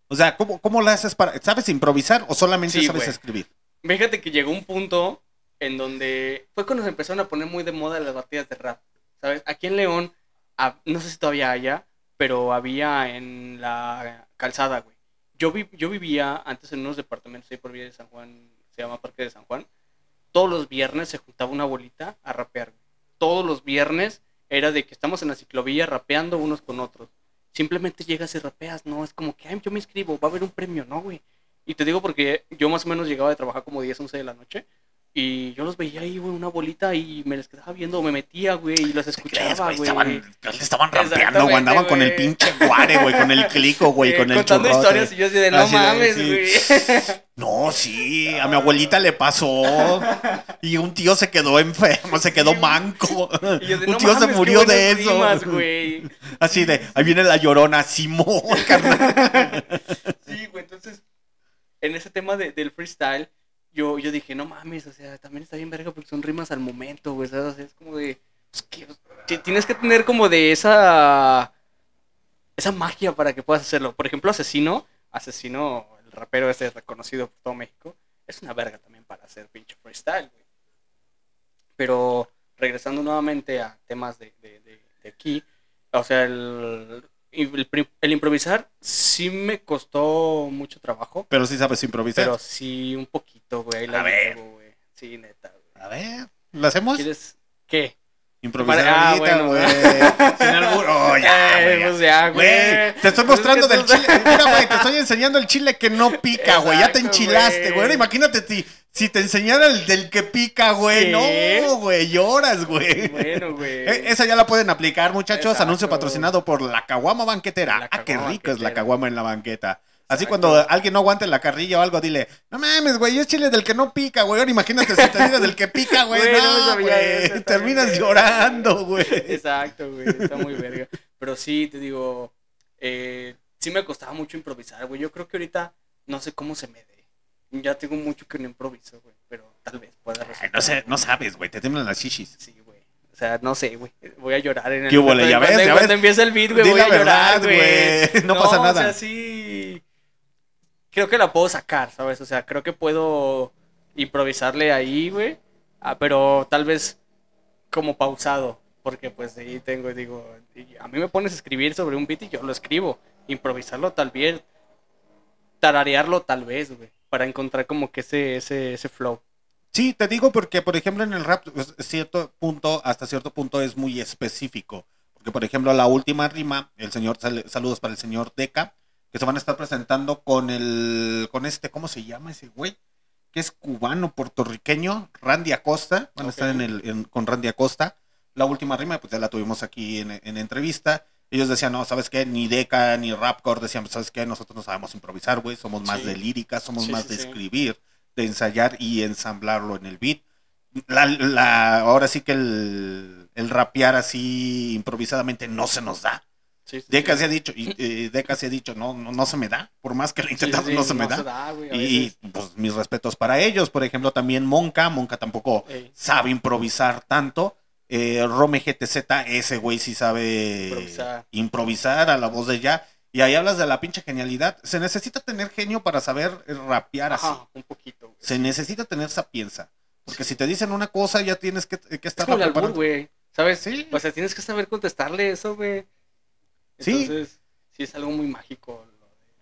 O sea, ¿cómo, cómo le haces para... ¿Sabes improvisar o solamente Sí, sabes escribir? Fíjate que llegó un punto en donde fue cuando se empezaron a poner muy de moda las batallas de rap, ¿sabes? Aquí en León, no sé si todavía haya, pero había en la calzada, güey. Yo, vi- yo vivía antes en unos departamentos ahí por Villa de San Juan, se llama Parque de San Juan. Todos los viernes se juntaba una bolita a rapear. Todos los viernes era de que estamos en la ciclovía rapeando unos con otros. Simplemente llegas y rapeas, no es como que, ay, yo me inscribo, va a haber un premio, no, güey. Y te digo porque yo más o menos llegaba de trabajar como 10, 11 de la noche. Y yo los veía ahí, güey, una bolita y me les quedaba viendo, me metía, güey, y los ¿Crees, escuchaba, güey? Estaban, estaban rampeando, güey. Andaban con el pinche guare, güey. Con el clico, güey. Eh, con el contando churrote. historias y yo así de, no Así mames, sí. güey. No, sí, a mi abuelita le pasó. Y un tío se quedó enfermo, se quedó Sí. manco. Y yo de, un "No tío se mames, qué murió de eso. rimas, güey. Así de, ahí viene la llorona, Simón, carnal. Sí, güey, entonces, en ese tema de- del freestyle, yo, yo dije, no mames, o sea, también está bien verga porque son rimas al momento, güey. O sea, es como de, pues, que, tienes que tener como de esa, esa magia para que puedas hacerlo. Por ejemplo, Asesino, Asesino, el rapero este reconocido por todo México, es una verga también para hacer pinche freestyle, güey. Pero, regresando nuevamente a temas de, de- de aquí, o sea, el, el, el improvisar sí me costó mucho trabajo, Pero sí sabes improvisar. pero sí un poquito, güey. la A ver. güey. Sí, neta, güey. A ver, ¿lo hacemos? ¿Quieres qué? Improvisar Ah, ahorita, güey. Sin albur. Oh, ya, Eh, güey, ya. pues ya, güey. Te estoy Pues mostrando es que del chile. Mira, güey, te estoy enseñando el chile que no pica, güey. Ya te enchilaste, güey. Ahora imagínate si, Si te enseñara el del que pica, güey, ¿Qué? no, güey, lloras, güey. Bueno, güey. Eh, Esa ya la pueden aplicar, muchachos. Exacto. Anuncio patrocinado por la Caguama Banquetera. La ah, qué rico es la. Caguama en la banqueta. Así Exacto. cuando alguien no aguante la carrilla o algo, dile, no mames, güey, es chile del que no pica, güey. Ahora imagínate si te diga del que pica, güey. Güey, no güey. Terminas bien. llorando, güey. Exacto, güey. Está muy verga. Pero sí, te digo, eh, sí me costaba mucho improvisar, güey. Yo creo que ahorita no sé cómo se me dé. Ya tengo mucho que no improviso, güey. Pero tal vez pueda Ay, resultar. no sé, no sabes, güey. Te tiemblan las chichis. Sí, güey. O sea, no sé, güey. Voy a llorar en el ¿Qué ya ves, ya cuando ves? empieza el beat, güey. Voy a llorar, güey. güey. No pasa nada. O sea, sí. Creo que la puedo sacar, ¿sabes? O sea, creo que puedo improvisarle ahí, güey. Ah, pero tal vez como pausado. Porque pues ahí tengo, digo, a mí me pones a escribir sobre un beat y yo lo escribo. Improvisarlo tal vez. Tararearlo tal vez, güey. Para encontrar como que ese, ese, ese flow. Sí, te digo porque, por ejemplo, en el rap, pues, cierto punto, hasta cierto punto es muy específico. Porque, por ejemplo, la última rima, el señor, sal- saludos para el señor Deca, que se van a estar presentando con el, con este, ¿cómo se llama ese güey? Que es cubano, puertorriqueño, Randy Acosta. Van a estar en el, en- con Randy Acosta. La última rima, pues ya la tuvimos aquí en, en entrevista. Ellos decían, no, ¿sabes qué? Ni Deca ni Rapcore decían, ¿sabes qué? Nosotros no sabemos improvisar, güey. Somos más Sí. de lírica, somos Sí, más sí, de escribir, de ensayar y ensamblarlo en el beat. La, la- ahora sí que el, el rapear así improvisadamente no se nos da. Sí, sí, Deca sí. se ha dicho, y, eh, Deca se ha dicho, no, no, no se me da. Por más que lo sí, no se me da. güey, a Y pues mis respetos para ellos. Por ejemplo, también Monca. Monca tampoco Ey. sabe improvisar tanto. Eh, Rome GTZ, ese güey sí sabe Improvisar. improvisar a la voz de ya. Y ahí hablas de la pinche genialidad. Se necesita tener genio para saber eh, rapear así. Ajá, un poquito. güey. Se necesita tener sapienza. Porque si te dicen una cosa, ya tienes que, que Es estar como el albur, güey. ¿Sabes? Sí. O sea, tienes que saber contestarle eso, güey. Sí. Entonces, sí es algo muy mágico.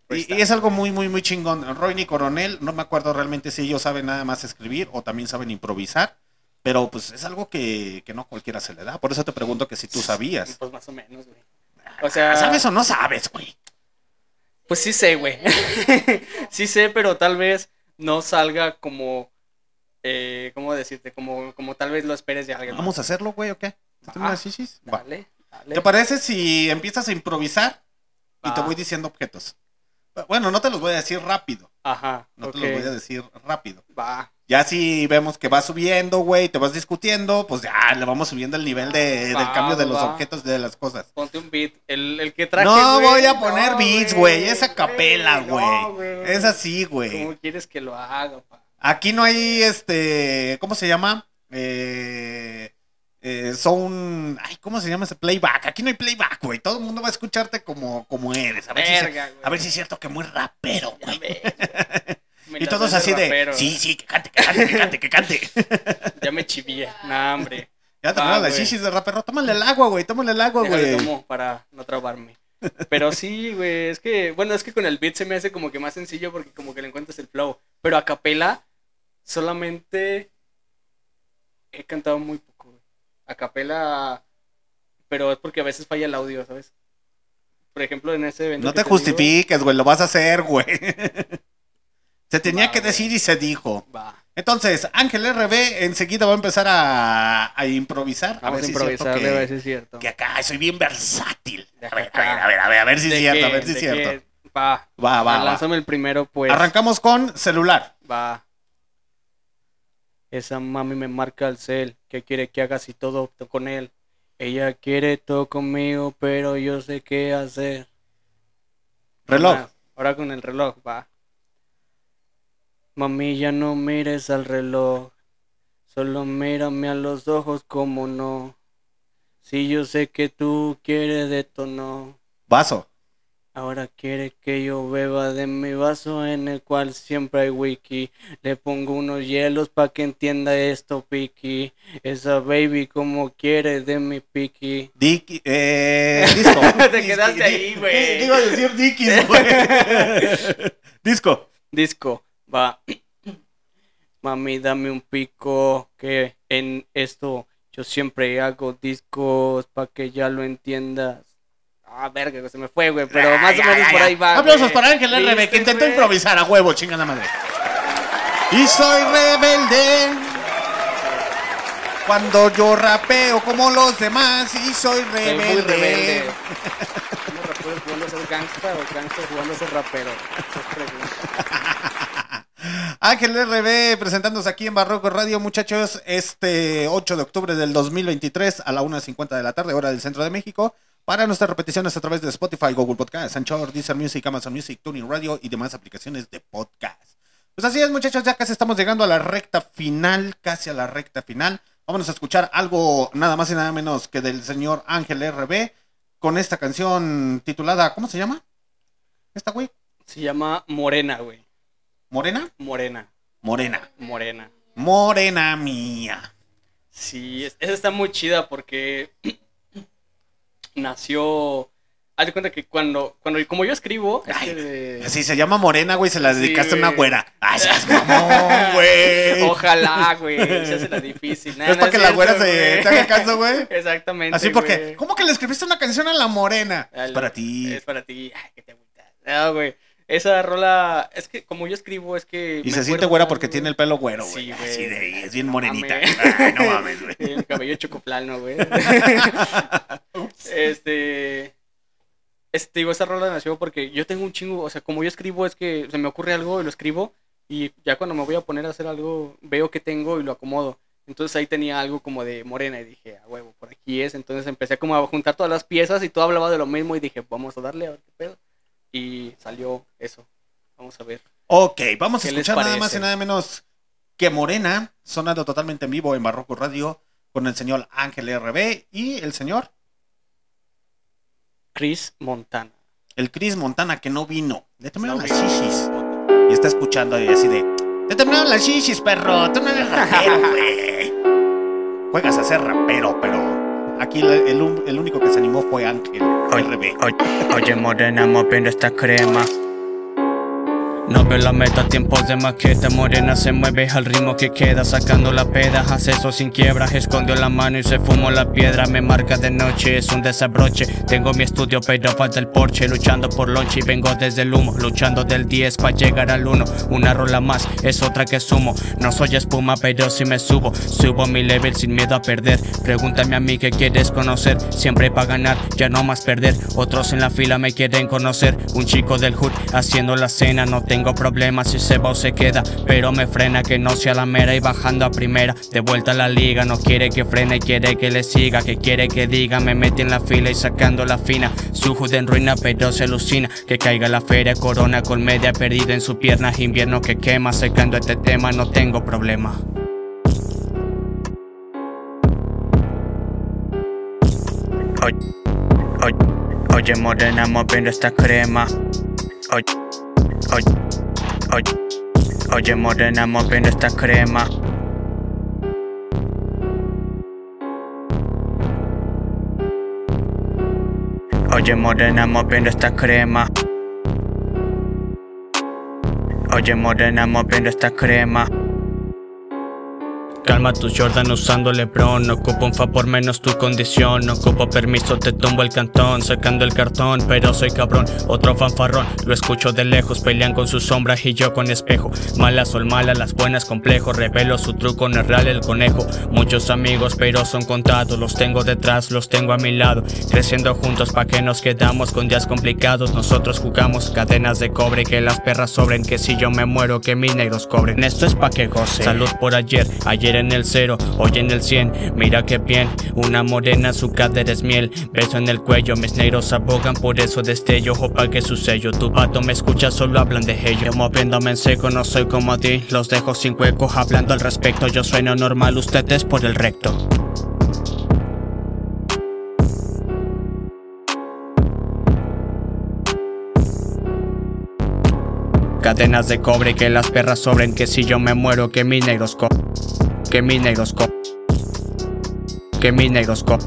Y, y es algo muy, muy, muy chingón. Roy y Coronel, no me acuerdo realmente si ellos saben nada más escribir o también saben improvisar. Pero pues es algo que, que no cualquiera se le da. Por eso te pregunto que si tú sabías. Pues más o menos, güey. O sea, ¿Sabes o no sabes, güey? pues sí sé, güey. sí sé, pero tal vez no salga como. Eh, ¿Cómo decirte? Como, como tal vez lo esperes de alguien. más. ¿Vamos a hacerlo, güey, o qué? Va. Dale, dale. ¿Te parece si empiezas a improvisar y te voy diciendo objetos? Bueno, no te los voy a decir rápido. Ajá. No te los voy a decir rápido. Va. Ya si vemos que va subiendo, güey, te vas discutiendo, pues ya le vamos subiendo el nivel de, Va, del cambio de va, los va. objetos de las cosas. Ponte un beat. El, el que traje. no voy a poner no, beats, güey. Es a capela, no, güey. es así, güey. ¿Cómo quieres que lo haga, pa? Aquí no hay este. ¿Cómo se llama? Eh, eh, son. Ay, ¿cómo se llama ese playback? Aquí no hay playback, güey. Todo el mundo va a escucharte como, como eres. A ver, si, Verga, es- güey. a ver si es cierto que muy rapero, güey. Y todos así de. Sí, sí, que cante, que cante, que cante, que cante. Ya me chivié. Nah, hombre. Ya te las güey. chichis de rapero. Tómale el agua, güey. Tómale el agua, Déjale güey. tomo para no trabarme. Pero sí, güey, es que, bueno, es que con el beat se me hace como que más sencillo porque como que le encuentras el flow. Pero a capela solamente he cantado muy poco, güey. A capela, pero es porque a veces falla el audio, ¿sabes? Por ejemplo, en ese evento No te justifiques, güey. Lo vas a hacer, güey. Se tenía Va, que güey. decir y se dijo. Va, Entonces, Ángel RB enseguida va a empezar a, a improvisar. vamos a, ver si es cierto improvisar, que- a ver si es cierto. que acá soy bien versátil. A ver, a ver, a ver, a ver, a ver si es ¿De cierto, a ver si es ¿De cierto. Va, Va, va, lánzame el primero, pues. Arrancamos con celular. Va. Esa mami me marca el cel, que quiere que haga si todo opto con él. Ella quiere todo conmigo, pero yo sé qué hacer. Reloj. Ah, Ahora con el reloj, va. Mami, ya no mires al reloj. Solo mírame a los ojos como no. Si yo sé que tú quieres de esto, no. Vaso. Ahora quiere que yo beba de mi vaso en el cual siempre hay wiki. Le pongo unos hielos pa' que entienda esto, Piki. Esa baby como quiere de mi Piki. Dick, eh, disco. Te quedaste ahí, güey. Iba a decir Dickies, güey. disco. Disco, va. Mami, dame un pico que en esto yo siempre hago discos pa' que ya lo entiendas. Ah, verga, se me fue, güey, pero más o menos por ahí va. Aplausos para Ángel RB, ¿Viste, que intentó improvisar a huevo, chingada madre. Y soy rebelde. Cuando yo rapeo como los demás y soy Soy rebelde. muy rebelde. ¿Somos raperos jugando a ser gangsta o gangsta jugando a ser rapero? Ángel RB presentándose aquí en Barroco Radio, muchachos, este 8 de octubre del 2023 a la 1.50 de la tarde, hora del centro de México. Para nuestras repeticiones a través de Spotify, Google Podcast, Anchor, Deezer Music, Amazon Music, Tuning Radio y demás aplicaciones de podcast. Pues así es, muchachos, ya casi estamos llegando a la recta final, casi a la recta final. Vámonos a escuchar algo nada más y nada menos que del señor Ángel RB con esta canción titulada, ¿cómo se llama? ¿Esta güey? Se llama Morena, güey. ¿Morena? Morena. Morena. Morena. Morena mía. Sí, es- esa está muy chida porque nació. Haz de cuenta que cuando, cuando como yo escribo, es Ay, que- Si se llama Morena, güey, se la Sí, dedicaste a una güera. Ay, seas mamón, güey. Ojalá, güey. Se hace la difícil. Nah, Es no para que la cierto, güera se te haga caso, güey. Exactamente. Así porque, güey. ¿cómo que le escribiste una canción a la Morena? Es para ti. Es para ti. Ay, que te agüitas. No, güey. Esa rola, es que como yo escribo, es que. Y se siente güera porque güey. tiene el pelo güero, güey. Sí, Así güey. de, es bien No morenita. mames. Ay, no mames, güey. El cabello chocoplano, güey. este. Este, digo, esa rola nació porque yo tengo un chingo, o sea, como yo escribo, es que se me ocurre algo y lo escribo, y ya cuando me voy a poner a hacer algo, veo que tengo y lo acomodo. Entonces ahí tenía algo como de morena y dije, a huevo, por aquí es. Entonces empecé como a juntar todas las piezas y todo hablaba de lo mismo y dije, vamos a darle a ver qué pedo. Y salió eso. Vamos a ver. Ok, vamos a ¿Qué les escuchar nada más y nada menos que Morena, sonando totalmente en vivo en Barroco Radio con el señor Ángel RB y el señor, Chris Montana. el Chris Montana, que no vino. Le terminaron No, las shishis. Y está escuchando y así de, te terminaron las shishis, perro. Tú no eres rapero, güey. Juegas a ser rapero, pero aquí el, el el único que se animó fue Ángel RB. Oye, oye, morena, moviendo esta crema. No veo la meta, tiempos de maqueta Morena se mueve al ritmo que queda Sacando la peda, hace eso sin quiebra Escondió la mano y se fumó la piedra Me marca de noche, es un desabroche Tengo mi estudio pero falta el porche Luchando por lonche y vengo desde el humo Luchando del 10 para llegar al 1 Una rola más, es otra que sumo No soy espuma pero si me subo Subo mi level sin miedo a perder Pregúntame a mí qué quieres conocer Siempre para ganar, ya no más perder Otros en la fila me quieren conocer Un chico del hood haciendo la cena No tengo problemas si se va se queda Pero me frena que no sea la mera. Y bajando a primera, de vuelta a la liga No quiere que frene, quiere que le siga Que quiere que diga, me mete en la fila Y sacando la fina, su en ruina Pero se alucina, que caiga la feria Corona con media perdida en su pierna. Invierno que quema, secando este tema No tengo problema. Oye, oye, oye morena moviendo esta crema. Oye, oye, oye, oye morena moviendo esta crema. Oye morena moviendo esta crema. Oye morena moviendo esta crema Calma tu Jordan usando Lebron. No ocupo un fa por menos tu condición. No ocupo permiso, te tumbo el cantón Sacando el cartón, pero soy cabrón. Otro fanfarrón, lo escucho de lejos Pelean con sus sombras y yo con espejo. Malas son malas, las buenas complejo Revelo su truco, no es real el conejo. Muchos amigos, pero son contados Los tengo detrás, los tengo a mi lado. Creciendo juntos, pa' que nos quedamos Con días complicados, nosotros jugamos Cadenas de cobre, que las perras sobren Que si yo me muero, que mis negros cobren. Esto es pa' que goce. Salud por ayer, ayer en el cero, hoy en el cien Mira que bien, una morena, su cadera es miel Beso en el cuello, mis negros abogan Por eso destello, ojo pa' que su sello Tu pato me escucha, solo hablan de ello Moviéndome en seco, no soy como ti Los dejo sin huecos, hablando al respecto Yo sueno normal, ustedes por el recto Cadenas de cobre que las perras sobren Que si yo me muero que mis negros co Que mis negros co Que mis negros co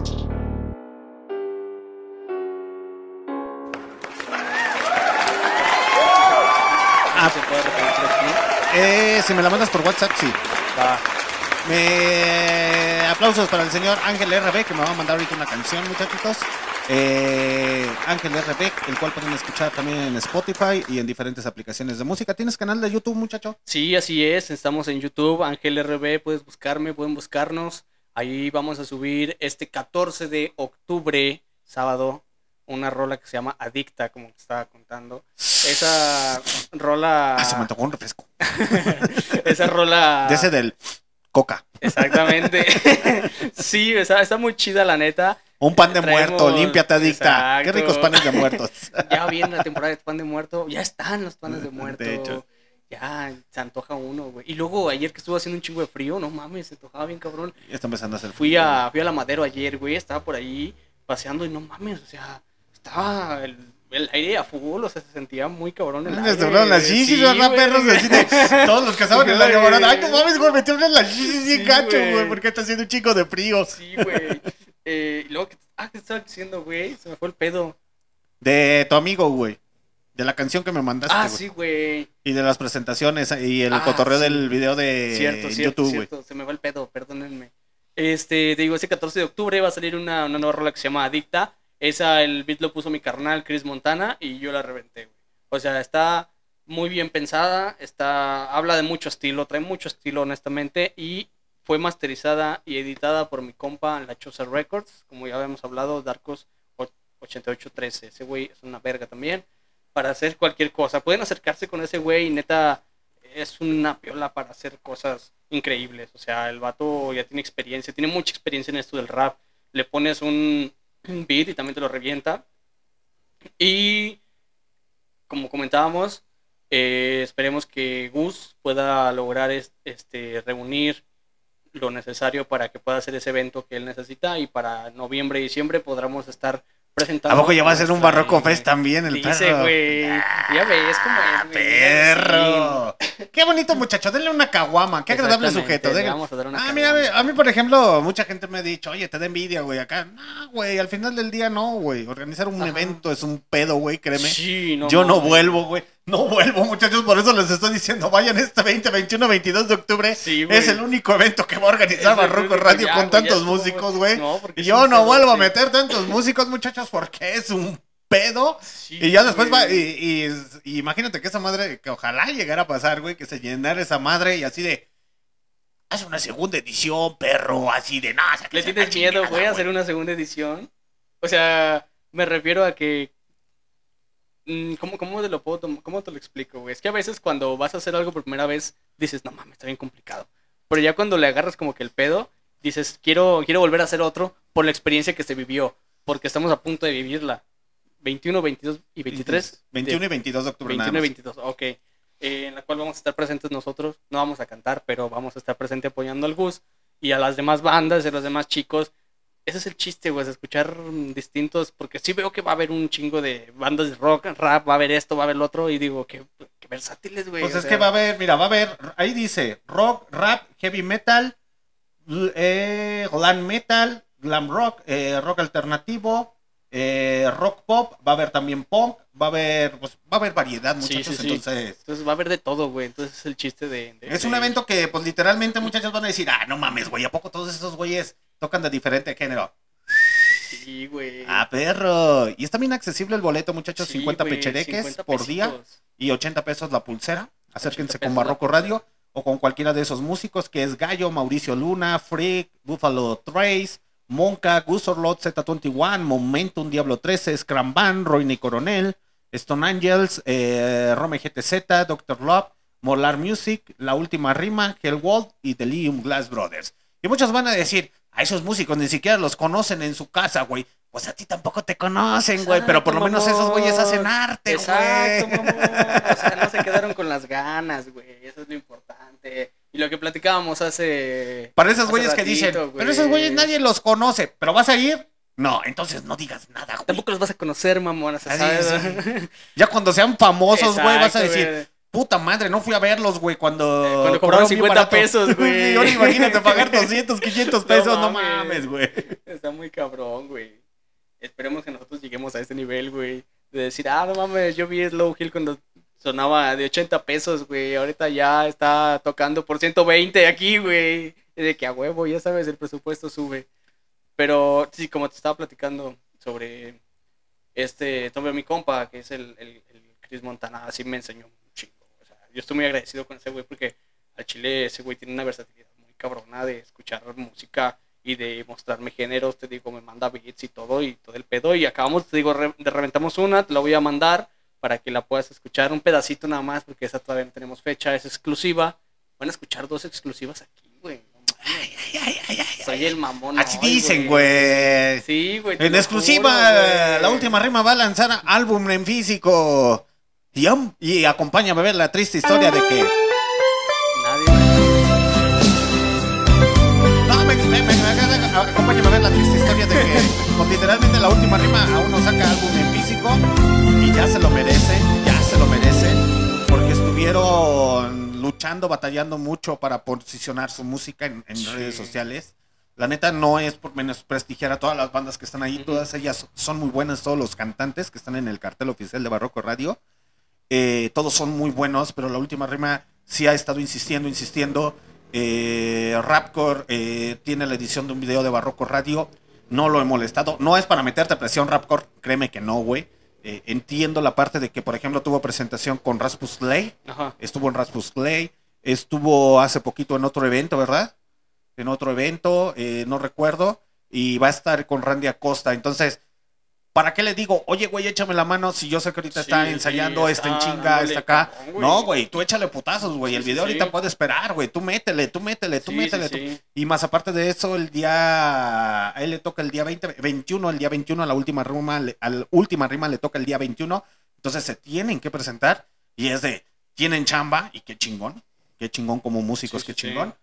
Ah, ¿Se puede repetir aquí? eh, si me la mandas por WhatsApp, sí. Va. Me... Aplausos para el señor Ángel RB que me va a mandar ahorita una canción, muchachitos. Eh, Ángel RB, el cual pueden escuchar también en Spotify y en diferentes aplicaciones de música. ¿Tienes canal de YouTube, muchacho? Sí, así es. Estamos en YouTube, Ángel RB. Puedes buscarme, pueden buscarnos. Ahí vamos a subir este 14 de octubre, sábado, una rola que se llama Adicta, como te estaba contando. Esa rola. Ah, se me tocó un refresco. esa rola. De ese del Coca. Exactamente. sí, está, está muy chida, la neta. Un pan de Traemos- muerto, límpiate adicta. Qué Exacto. ricos panes de muertos. Ya viene la temporada de pan de muerto. Ya están los panes de muerto. De hecho. Ya se antoja uno, güey. Y luego ayer que estuvo haciendo un chingo de frío, no mames, se antojaba bien cabrón. Ya está empezando a hacer Fui frío. a, fui a la Madero ayer, güey. Estaba por ahí paseando y no mames, o sea, estaba el, el aire a full, o sea, se sentía muy cabrón el Les aire. doblaron las Sí, shishis, ¿verdad, perros? Así de- todos los que estaban en la Güey. llamarada. Ay, no mames, güey, me tiemblan las shishis bien Sí, güey. güey, porque está haciendo un chico de frío. Sí, güey. Eh, y luego, ¿qué- ah, ¿qué estaba diciendo, güey? Se me fue el pedo. De tu amigo, güey. De la canción que me mandaste, Ah, sí, güey. Y de las presentaciones y el Ah, cotorreo sí. del video de cierto, cierto, YouTube, güey. Se me va el pedo, perdónenme. Este, te digo, ese 14 de octubre va a salir una, una nueva rola que se llama Adicta. Esa, el beat lo puso mi carnal Chris Montana y yo la reventé, güey. O sea, está muy bien pensada, está, habla de mucho estilo, trae mucho estilo, honestamente, y fue masterizada y editada por mi compa La Chosa Records, como ya habíamos hablado, Darkos 8813. Ese güey es una verga también para hacer cualquier cosa. Pueden acercarse con ese güey y neta es una piola para hacer cosas increíbles. O sea, el vato ya tiene experiencia, tiene mucha experiencia en esto del rap. Le pones un, beat y también te lo revienta. Y como comentábamos, eh, esperemos que Gus pueda lograr es- este, reunir lo necesario para que pueda hacer ese evento que él necesita y para noviembre y diciembre podamos estar presentando. ¿A poco ya va a ser un Barroco Fest también el Dice, perro? güey. Ya ves cómo Ah, es, güey. perro. Qué bonito muchacho, denle una caguama, qué agradable sujeto. le vamos a dar una Ah, caguama. mira, a mí, por ejemplo, mucha gente me ha dicho, oye, te da envidia, güey, acá. No, güey, al final del día no, güey. Organizar un Ajá. evento es un pedo, güey, créeme. Sí, no Yo no vuelvo, güey. No vuelvo, muchachos, por eso les estoy diciendo, vayan este 20, 21, 22 de octubre. Sí, es el único evento que va a organizar Barroco Radio ya, con tantos músicos, güey. No, y yo no pedo, vuelvo a meter tantos músicos, muchachos, porque es un pedo. Sí, Y ya después va, güey. y, y- y imagínate que esa madre, que ojalá llegara a pasar, güey, que se llenara esa madre y así de. Haz una segunda edición, perro, así de nada. ¿Le tienes miedo, güey, a hacer una segunda edición? O sea, me refiero a que. Mm, ¿Cómo, cómo te lo puedo ¿Cómo te lo explico, güey? Es que a veces cuando vas a hacer algo por primera vez, dices, no mames, está bien complicado. Pero ya cuando le agarras como que el pedo, dices, quiero, quiero volver a hacer otro por la experiencia que se vivió. Porque estamos a punto de vivirla. 21, 22 y 23. 21 de- y 22 de octubre. 21 y nada más. 22, ok. Eh, en la cual vamos a estar presentes nosotros. No vamos a cantar, pero vamos a estar presente apoyando al Gus y a las demás bandas y a los demás chicos. Ese es el chiste, güey, es escuchar mm, distintos, porque sí veo que va a haber un chingo de bandas de rock, rap, va a haber esto, va a haber lo otro, y digo, qué, qué versátiles, güey. Pues es sea, que va a haber, mira, va a haber, ahí dice rock, rap, heavy metal, eh, glam metal, glam rock, eh, rock alternativo, eh, rock pop, va a haber también punk, va a haber, pues va a haber variedad, muchachos, sí, sí. entonces... Entonces va a haber de todo, güey. Entonces es el chiste de. de- Es un evento que, pues literalmente, muchachos van a decir, ah, no mames, güey, ¿a poco todos esos güeyes tocan de diferente género? Sí, güey. Ah, perro. Y está bien accesible el boleto, muchachos, Sí, 50 güey, pechereques 50 por día. y 80 pesos la pulsera. Acérquense 80 con Barroco Radio o con cualquiera de esos músicos que es Gallo, Mauricio Luna, Freak, Buffalo Trace, Monka, Gus Orlot, Z21, Momentum, Diablo 13, Scram Band, Roy Coronel, Stone Angels, eh, Rome GTZ, Dr. Love, Molar Music, La Última Rima, Hellworld y The Lium Glass Brothers. Y muchos van a decir, a esos músicos ni siquiera los conocen en su casa, güey. Pues a ti tampoco te conocen, güey, pero por lo Exacto, menos esos güeyes hacen arte, Exacto, güey. mamón. O sea, no se quedaron con las ganas, güey. Eso es lo importante. Y lo que platicábamos hace. Para esos hace güeyes que dicen, güey. pero esos güeyes nadie los conoce, ¿pero vas a ir? No, entonces no digas nada, güey. Tampoco los vas a conocer, mamón. ¿sabes? es. Ya cuando sean famosos, güey, vas a Exacto, decir, güey. Puta madre, no fui a verlos, güey, cuando... Cuando cobraron cobraron bien 50 barato". pesos, güey. Ahora imagínate pagar 200, 500 pesos, no mames. mames, güey. Está muy cabrón, güey. Esperemos que nosotros lleguemos a ese nivel, güey. De decir, ah, no mames, yo vi Slow Hill cuando sonaba de 80 pesos, güey. Ahorita ya está tocando por 120 aquí, güey. De que a huevo, ya sabes, el presupuesto sube. Pero sí, como te estaba platicando, sobre este Tombe mi compa, que es el, el, el Chris Montana, así me enseñó un chingo. O sea, yo estoy muy agradecido con ese güey porque al chile ese güey tiene una versatilidad muy cabrona de escuchar música y de mostrarme géneros, te digo, me manda beats y todo y todo el pedo y acabamos, te digo, re- de reventamos una, te la voy a mandar para que la puedas escuchar un pedacito nada más porque esa todavía no tenemos fecha, es exclusiva. Van a escuchar dos exclusivas aquí, güey. No mames. Soy el mamón. Así hoy, dicen, güey. Sí, güey. En exclusiva, juro, la última rima va a lanzar álbum en físico. Y, am- y acompáñame a ver la triste historia de que. Nadie. No, me, me- me- me- acompáñame a ver la triste historia de que pues, literalmente la última rima aún no saca álbum en físico y ya se lo merecen, ya se lo merecen, porque estuvieron luchando, batallando mucho para posicionar su música en, en Sí. redes sociales. La neta no es por menos prestigiar a todas las bandas que están ahí, todas ellas son muy buenas, todos los cantantes que están en el cartel oficial de Barroco Radio. Eh, todos son muy buenos, pero la última rima sí ha estado insistiendo, insistiendo. Eh, Rapcore eh, tiene la edición de un video de Barroco Radio. No lo he molestado. No es para meterte presión, Rapcore. Créeme que no, güey. Eh, entiendo la parte de que, por ejemplo, tuvo presentación con Rasmus Clay. Ajá. Estuvo en Rasmus Clay. Estuvo hace poquito en otro evento, ¿verdad? En otro evento, eh, no recuerdo. Y va a estar con Randy Acosta. Entonces, ¿para qué le digo? Oye, güey, échame la mano si yo sé que ahorita Sí, está sí, ensayando, está, en chinga, está acá. cabrón, güey. no, güey, tú échale putazos, güey. Sí, el sí, video sí. ahorita puede esperar, güey. Tú métele, tú métele, tú Sí, métele. sí, tú- sí. Y más aparte de eso, el día. A él le toca el día 20, 21, el día 21, a la última rima, le- al última rima le toca el día 21. Entonces se tienen que presentar. Y es de. Tienen chamba y qué chingón. Qué chingón como músicos, Sí, qué sí, sí. chingón.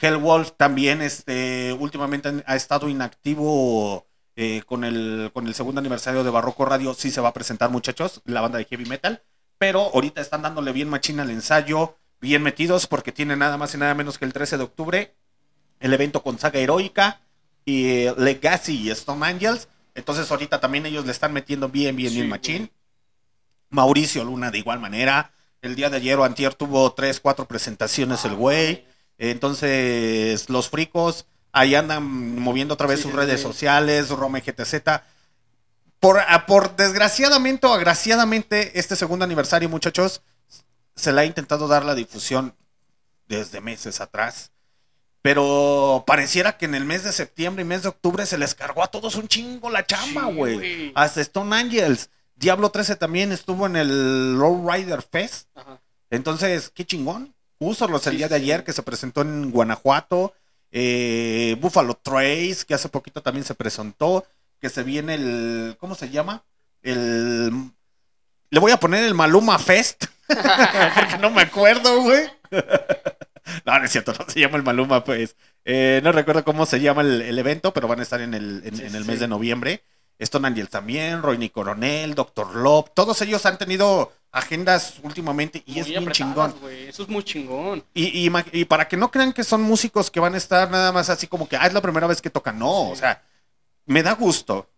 Hellwolf también, este, últimamente ha estado inactivo eh, con, el, con el segundo aniversario de Barroco Radio. Sí se va a presentar, muchachos, la banda de heavy metal. Pero ahorita están dándole bien machina al ensayo, bien metidos, porque tiene nada más y nada menos que el 13 de octubre el evento con Saga Heroica y eh, Legacy y Stone Angels. Entonces ahorita también ellos le están metiendo bien, bien, Sí, bien güey. machín. Mauricio Luna de igual manera. El día de ayer o antier tuvo tres, cuatro presentaciones el güey. Entonces, los fricos ahí andan moviendo otra vez Sí, sus sí, redes sí. sociales, Rome GTZ. Por, a- por desgraciadamente o agraciadamente, este segundo aniversario, muchachos, se le ha intentado dar la difusión desde meses atrás. Pero pareciera que en el mes de septiembre y mes de octubre se les cargó a todos un chingo la chamba, Sí, güey. güey. Hasta Stone Angels. Diablo 13 también estuvo en el Low Rider Fest. Ajá. Entonces, qué chingón. Usos el Sí, día de sí. ayer que se presentó en Guanajuato. Eh, Buffalo Trace, que hace poquito también se presentó. Que se viene el. ¿Cómo se llama? El. Le voy a poner el Maluma Fest. porque no me acuerdo, güey. no, no es cierto, no se llama el Maluma, pues. Eh, no recuerdo cómo se llama el, el evento, pero van a estar en el, en, Sí, en el sí. mes de noviembre. Stone Angel también, Roy Coronel, Doctor Love, todos ellos han tenido agendas últimamente y Muy es apretadas, chingón. Eso es muy chingón. Y, y ma- y para que no crean que son músicos que van a estar nada más así como que, ah, es la primera vez que tocan. No, Sí. o sea, me da gusto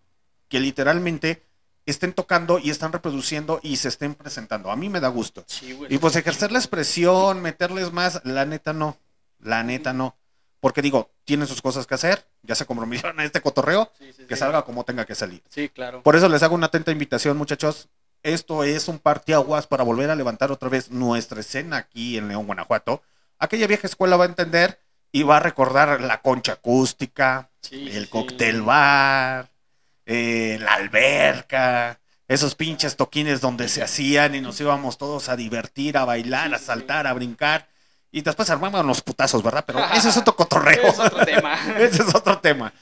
que literalmente estén tocando y están reproduciendo y se estén presentando. A mí me da gusto. Sí. Y pues ejercer la expresión, meterles más, la neta no. La neta no. Porque digo, tienen sus cosas que hacer, ya se comprometieron a este cotorreo, Sí, sí, que sí. salga como tenga que salir. Sí, claro. Por eso les hago una atenta invitación, muchachos. Esto es un parteaguas para volver a levantar otra vez nuestra escena aquí en León, Guanajuato. Aquella vieja escuela va a entender y va a recordar la concha acústica, el cóctel bar, eh, la alberca, esos pinches toquines donde se hacían y nos íbamos todos a divertir, a bailar, a saltar, a brincar. Y después armaban los putazos, ¿verdad? Pero ese es otro cotorreo. Es otro tema. Ese es otro tema.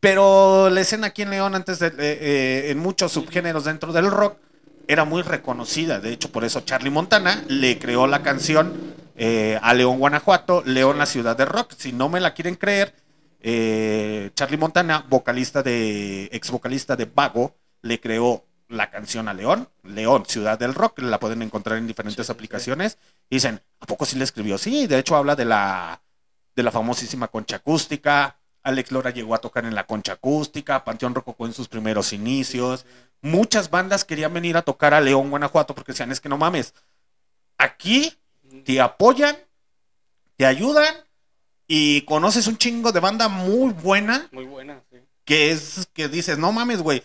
Pero la escena aquí en León, antes de, eh, eh, en muchos subgéneros dentro del rock, era muy reconocida. De hecho, por eso Charlie Montana le creó la canción eh, a León, Guanajuato, León, la ciudad de rock. Si no me la quieren creer, eh, Charlie Montana, vocalista de, ex vocalista de Vago, le creó la canción a León, León, ciudad del rock. La pueden encontrar en diferentes Sí, sí. Y dicen, ¿a poco sí le escribió? Sí, de hecho habla de la de la famosísima concha acústica. Alex Lora llegó a tocar en la concha acústica, Panteón Rococó en sus primeros inicios. Muchas bandas querían venir a tocar a León, Guanajuato, porque decían, es que no mames, aquí te apoyan, te ayudan y conoces un chingo de banda muy buena Muy buena, sí. que es que dices, no mames, güey,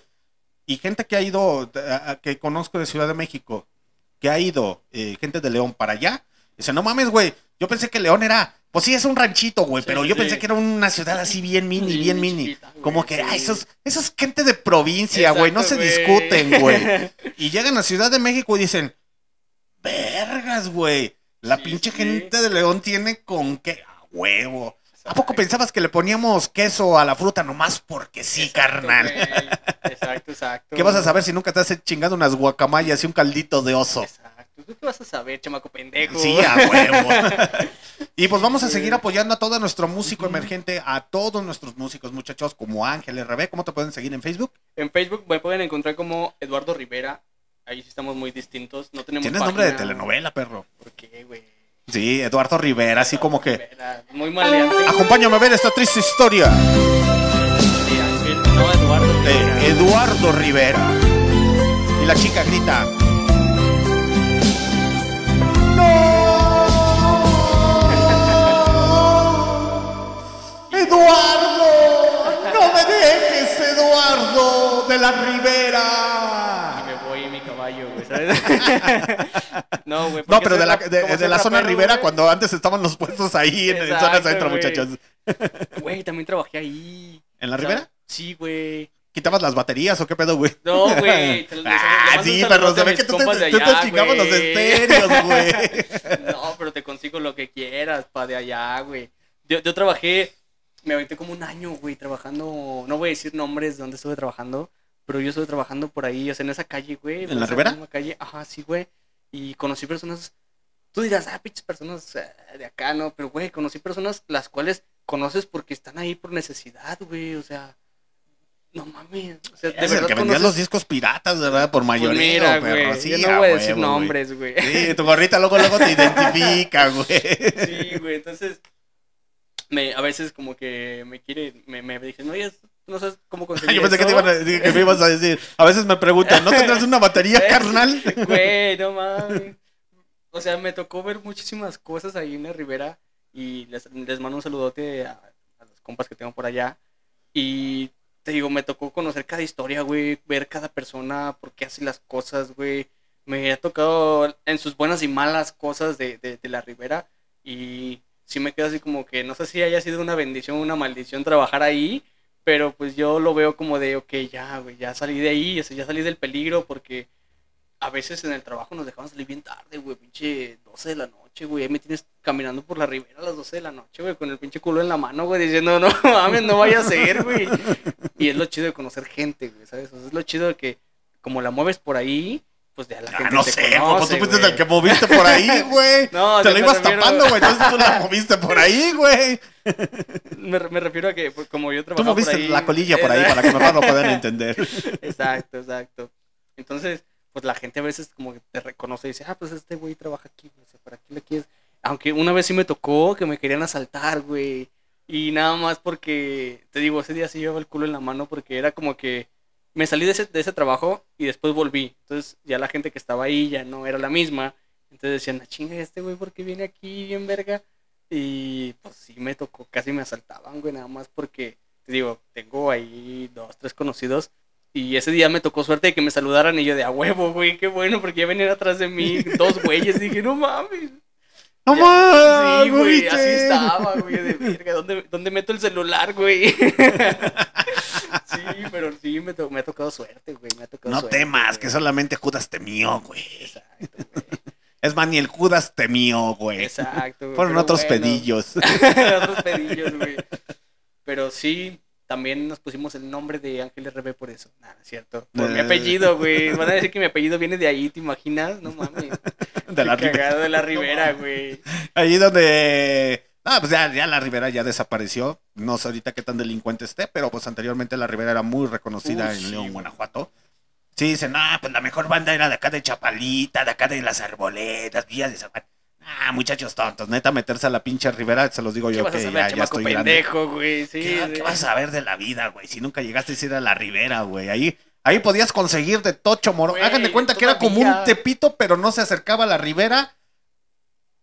Y gente que ha ido, que conozco de Ciudad de México, que ha ido, eh, gente de León para allá, dice, no mames, güey, yo pensé que León era, pues sí, es un ranchito, güey, Sí, pero yo sí. pensé que era una ciudad así bien mini, Sí, bien mini. chiquita, Como que, ah, esos, esos gente de provincia, güey, no se discuten, güey. Y llegan a Ciudad de México y dicen, vergas, güey, la pinche gente de León tiene con qué, a huevo. ¿A poco pensabas que le poníamos queso a la fruta nomás porque sí, Exacto, carnal? güey. Exacto, exacto. ¿Qué vas a saber si nunca te has chingado unas guacamayas y un caldito de oso? Exacto. ¿Tú qué vas a saber, chamaco pendejo? Sí, a huevo. y pues vamos a seguir apoyando a todo nuestro músico emergente, a todos nuestros músicos, muchachos, como Ángel RB. ¿Cómo te pueden seguir en Facebook? En Facebook me pueden encontrar como Eduardo Rivera. Ahí sí estamos muy distintos. No tenemos Tienes nombre de telenovela, perro. ¿Por qué, güey? Sí, Eduardo Rivera, así como que. Rivera, Muy maleante. Acompáñame a ver esta triste historia No, Eduardo Rivera. de Eduardo Rivera. Y la chica grita. ¡No! ¡Eduardo! ¡No me dejes, Eduardo de la Rivera! me voy en mi caballo, güey, ¿sabes? no, güey. No, pero de la, de, la zona güey. cuando antes estaban los puestos ahí en, en Exacto, zona centro, güey. muchachos. Güey, también trabajé ahí. ¿En la O sea, Rivera? Sí, güey. ¿Quitabas las baterías o qué pedo, güey? No, güey. Ah, sí, perro, se ve que tú te, de tú te allá, chingabas los estéreos, güey. No, pero te consigo lo que quieras, pa' de allá, güey. Yo, yo trabajé, me aventé como un año, güey, trabajando. No voy a decir nombres de dónde estuve trabajando, pero yo estuve trabajando por ahí, o sea, en esa calle, güey. ¿En la esa Rivera? misma calle, ajá, sí, güey. Y conocí personas. Tú dirás, ah, pinches personas eh, de acá, ¿no? Pero, güey, conocí personas las cuales conoces porque están ahí por necesidad, güey, o sea. No mames. O sea, de Es el que vendía conoces- los discos piratas, ¿verdad? Por Pues mayoría, mira, güey. Sí, yo no voy a decir nombres, güey. Sí, tu gorrita luego, luego te identifica, güey. Sí, güey, entonces me, a veces como que me quiere, me, me dicen, oye, no sabes cómo conseguir Yo pensé que, te eso?" iban a que me ibas a decir. A veces me preguntan, ¿no tendrás una batería, carnal? Güey, no mames. O sea, me tocó ver muchísimas cosas ahí en la Ribera y les, les mando un saludote a, a los compas que tengo por allá. Y te digo, me tocó conocer cada historia, güey, ver cada persona, por qué hace las cosas, güey. Me ha tocado en sus buenas y malas cosas de, de, de la Ribera y sí me quedo así como que no sé si haya sido una bendición o una maldición trabajar ahí, pero pues yo lo veo como de, ok, ya, güey, ya salí de ahí, o sea, ya salí del peligro porque a veces en el trabajo nos dejaban salir bien tarde, güey, pinche 12 de la noche, güey. Ahí me tienes caminando por la ribera a las 12 de la noche, güey, con el pinche culo en la mano, güey, diciendo, no mames, no vaya a ser, güey. Y es lo chido de conocer gente, güey, ¿sabes? O sea, es lo chido de que como la mueves por ahí, pues ya la Ah, gente no te sé, conoce, tú fuiste el que moviste por ahí, güey. No, Te lo ibas refiero- tapando, güey. Entonces tú la moviste por ahí, güey. Me, me refiero a que pues, como yo Tú trabajaba moviste por ahí, la colilla por ahí para que mejor lo puedan entender. Exacto, exacto. Entonces, pues la gente a veces como que te reconoce y dice, ah, pues este güey trabaja aquí, güey, ¿para qué le quieres? Aunque una vez sí me tocó que me querían asaltar, güey. Y nada más porque, te digo, ese día sí llevaba el culo en la mano porque era como que me salí de ese, de ese trabajo y después volví. Entonces ya la gente que estaba ahí ya no era la misma. Entonces decían, "Ah, chinga, este güey, ¿por qué viene aquí bien verga? Y pues sí me tocó, casi me asaltaban, güey, nada más porque, te digo, tengo ahí dos, tres conocidos. Y ese día me tocó suerte de que me saludaran y yo de a huevo, güey, qué bueno, porque ya venían atrás de mí dos güeyes. Dije, no mames. ¡No mames! Sí, güey, así estaba, güey, de verga. ¿Dónde, dónde meto el celular, güey? sí, pero sí, me, to- me ha tocado suerte, güey, me ha tocado No suerte, temas, güey. que solamente Judas temió, güey. Exacto, güey. Es más, ni el Judas temió, güey. Exacto, güey. Fueron otros bueno. pedillos. otros pedillos, güey. Pero sí, también nos pusimos el nombre de Ángel RB por eso. Nada, es cierto. Por mi Eh. apellido, güey. Van a decir que mi apellido viene de ahí, ¿te imaginas? No mames. De la Ribera. cagado de la Ribera, güey. Ahí donde. Ah, pues ya, ya la Ribera ya desapareció. No sé ahorita qué tan delincuente esté, pero pues anteriormente la Ribera era muy reconocida Uy, en sí, León, güey. Guanajuato. Sí, dicen, ah, pues la mejor banda era de acá de Chapalita, de acá de las Arboletas, Villas de Zapata. Ah, muchachos tontos, neta, meterse a la pinche Ribera, se los digo ¿Qué yo vas a que saber, ya, ya estoy grande. pendejo, güey? Sí, ¿Qué, qué vas a saber de la vida, güey? Si nunca llegaste a ir a la Ribera, güey. Ahí, ahí podías conseguir de tocho moro. Güey, Hagan de cuenta que era como un. Tepito, pero no se acercaba a la Ribera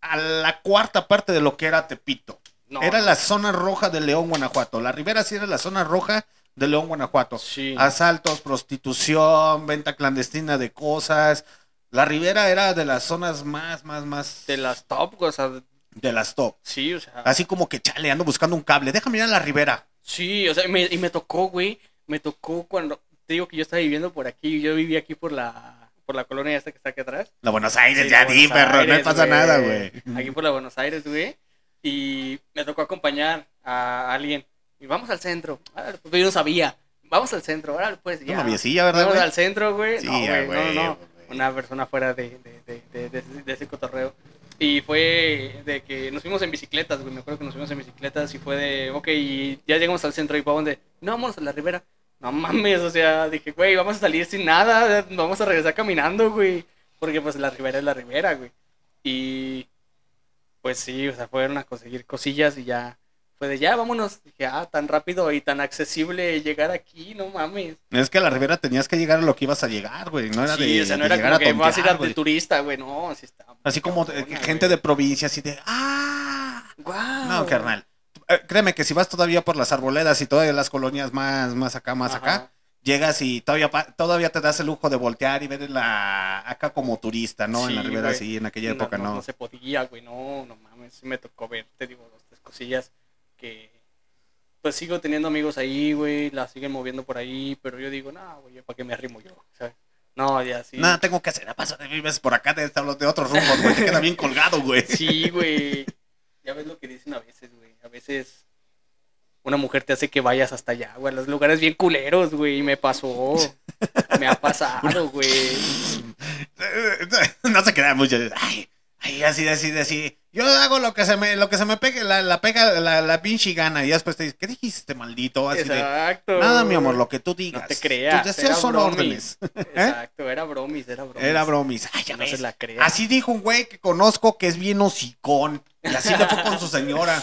a la cuarta parte de lo que era Tepito. No, era no. la zona roja de León, Guanajuato. La Ribera sí era la zona roja de León, Guanajuato. Sí. Asaltos, prostitución, venta clandestina de cosas. La Ribera era de las zonas más, más, más De las top, o sea, de las top. sí, o sea. Así como que chale, ando buscando un cable. Déjame ir a la Ribera. Sí, o sea, me- y me tocó, güey, me tocó cuando, te digo que yo estaba viviendo por aquí, yo vivía aquí por la, por la colonia esta que está aquí atrás. La Buenos Aires, Sí, ya di, perro, no pasa nada, güey. Aquí por la Buenos Aires, güey. Y me tocó acompañar a alguien. Y vamos al centro. Ah, pues yo no sabía. Vamos al centro, ahora pues ya. Una noviecilla, ¿verdad, Vamos güey? al centro, güey. Sí, no, güey, no, no, no. Una persona fuera de, de, de, de, ese cotorreo. Y fue de que nos fuimos en bicicletas, güey. Me acuerdo que nos fuimos en bicicletas y fue de, ok, ya llegamos al centro y para dónde? No, vamos a la ribera. No mames, o sea, dije, güey, vamos a salir sin nada, vamos a regresar caminando, güey. Porque pues la ribera es la ribera, güey. Y pues sí, o sea, fueron a conseguir cosillas y ya fue de ya, vámonos. Dije, ah, tan rápido y tan accesible llegar aquí, no mames. Es que a la Ribera tenías que llegar a lo que ibas a llegar, güey. No era sí, de, o sea, no de era llegar como que vas a ir de turista, güey, no, así está. Así como cabrona, gente güey. de provincia, así de, ¡ah! Guau. No, carnal. Eh, créeme que si vas todavía por las arboledas y todavía las colonias más, más acá, más acá, llegas y todavía, todavía te das el lujo de voltear y ver la acá como turista, ¿no? en la Ribera, sí, en aquella No, época no, no. no se podía, güey, no, no mames, sí me tocó ver, te digo, dos, tres cosillas que pues sigo teniendo amigos ahí, güey, la siguen moviendo por ahí, pero yo digo, no, güey, ¿para qué me arrimo yo? O sea, no, ya sí. Nada tengo que hacer, a paso de vives por acá de, de otros rumbos, güey, te queda bien colgado, güey. Sí, güey. Ya ves lo que dicen a veces, güey. A veces una mujer te hace que vayas hasta allá, güey. a Los lugares bien culeros, güey. Y me pasó. Me ha pasado, güey. no se queda mucho. Ay, ay, así, así, así. Yo hago lo que se me, lo que se me pegue, la, la pega, la, la pinche gana. Y después te dices, ¿qué dijiste, maldito? Así de, Exacto. nada, mi amor, lo que tú digas. No te creas. Tus deseos son bromis. órdenes. ¿Eh? Exacto, era bromis, era bromis. Era bromis. Ay, ya No se la crea. Así dijo un güey que conozco que es bien hocicón. Y así le fue con su señora.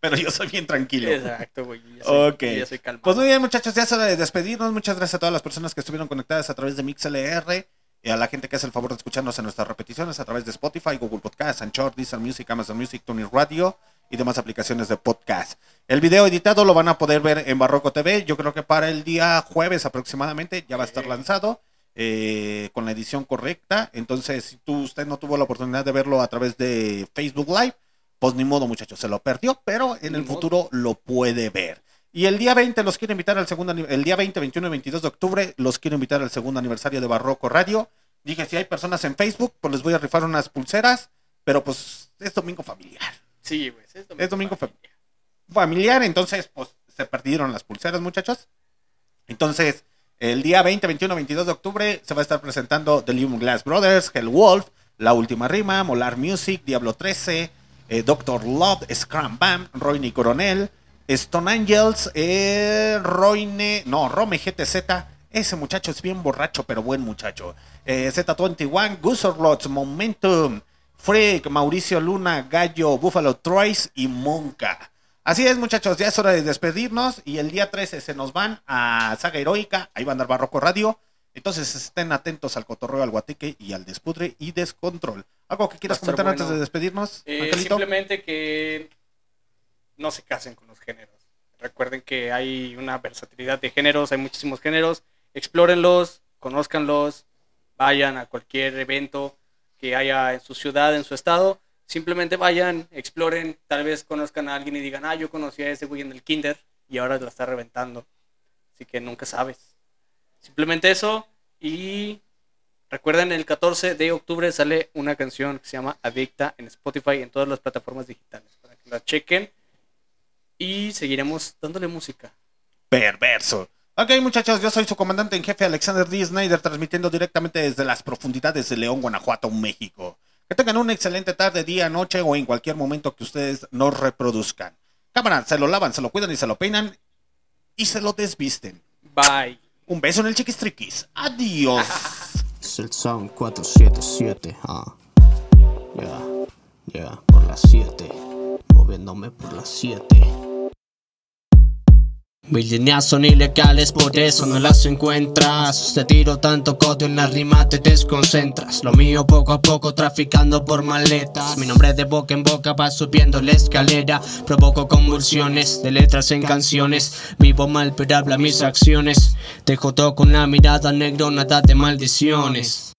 Pero yo soy bien tranquilo. Exacto, güey. yo soy- Ok. yo soy calmado. Pues muy bien, muchachos, ya es hora de despedirnos. Muchas gracias a todas las personas que estuvieron conectadas a través de MixLR y a la gente que hace el favor de escucharnos en nuestras repeticiones a través de Spotify, Google Podcast, Anchor, Deezer Music, Amazon Music, Tuning Radio y demás aplicaciones de podcast. El video editado lo van a poder ver en Barroco TV. Yo creo que para el día jueves aproximadamente ya va a estar lanzado eh, con la edición correcta. Entonces, si tú, usted no tuvo la oportunidad de verlo a través de Facebook Live, pues ni modo, muchachos, se lo perdió, pero en Ni el modo. futuro lo puede ver. Y el día 20 los quiero invitar al segundo, el día 20, 21 y 22 de octubre los quiero invitar al segundo aniversario de Barroco Radio. Dije, si hay personas en Facebook, pues les voy a rifar unas pulseras, pero pues es domingo familiar. Sí, güey. Es domingo. Es domingo familiar. Familiar, entonces pues se perdieron las pulseras, muchachos. Entonces, el día 20, 21, 22 de octubre se va a estar presentando The Living Glass Brothers, Hell Wolf, La Última Rima, Molar Music, Diablo 13, eh, Doctor Love, Scram Bam, Royne Coronel, Stone Angels, eh, Royne, no, Rome GTZ. Ese muchacho es bien borracho, pero buen muchacho. Eh, Z21, Gusorlots, Momentum, Freak, Mauricio Luna, Gallo, Buffalo Troyes y Monka. Así es, muchachos, ya es hora de despedirnos y el día 13 se nos van a Saga Heroica, ahí va a andar Barroco Radio. Entonces estén atentos al cotorreo, al guateque y al despudre y descontrol. ¿Algo que quieras comentar antes de despedirnos, Eh, simplemente que no se casen con los géneros. Recuerden que hay una versatilidad de géneros, hay muchísimos géneros. Explórenlos, conózcanlos, vayan a cualquier evento que haya en su ciudad, en su estado. Simplemente vayan, exploren, tal vez conozcan a alguien y digan, ah, yo conocí a ese güey en el kinder y ahora la está reventando. Así que nunca sabes. Simplemente eso y Recuerden, el 14 de octubre sale una canción que se llama Adicta en Spotify en todas las plataformas digitales para que la chequen y seguiremos dándole música. Perverso. Ok, muchachos, yo soy su comandante en jefe Alexander D. Snyder, transmitiendo directamente desde las profundidades de León, Guanajuato, México. Que tengan una excelente tarde, día, noche o en cualquier momento que ustedes nos reproduzcan. Cámara, se lo lavan, se lo cuidan y se lo peinan y se lo desvisten. Bye. Un beso en el chiquistriquis. Adiós. Es el Sound 477, ah. Ya, ya, por las 7. Moviéndome por las 7. Mis líneas son ilegales, por eso no las encuentras. Te tiro tanto codo en la rima, te desconcentras. Lo mío poco a poco, traficando por maletas. Mi nombre de boca en boca va subiendo la escalera. Provoco convulsiones de letras en canciones. Vivo mal, pero habla mis acciones. Dejo todo con la mirada negro, nada de maldiciones.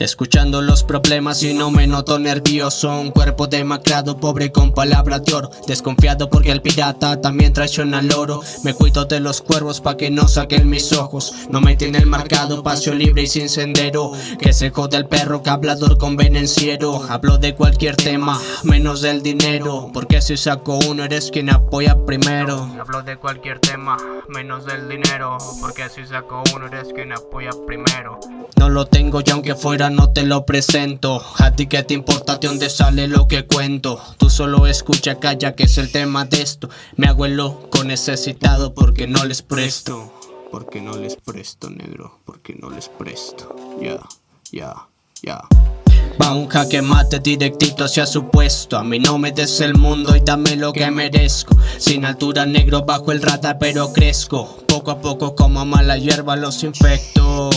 Escuchando los problemas y no me noto nervioso. Un cuerpo demacrado, pobre con palabras de oro. Desconfiado porque el pirata también traiciona al oro. Me cuido de los cuervos pa' que no saquen mis ojos. No me tiene el marcado, paseo libre y sin sendero. Que se jode el perro que hablador convenenciero Hablo de cualquier tema, menos del dinero. Porque si saco uno eres quien apoya primero. Hablo de cualquier tema, menos del dinero. Porque si saco uno eres quien apoya primero. No lo tengo y aunque fuera no te lo presento. A ti que te importa de dónde sale lo que cuento. Tú solo escucha, calla que es el tema de esto. Me hago el loco necesitado porque no les presto. Porque no les presto negro, porque no les presto. Ya, ya, ya. Va un jaque mate directito hacia su puesto. A mí no me des el mundo y dame lo que merezco. Sin altura negro bajo el radar pero crezco. Poco a poco como mala hierba los infecto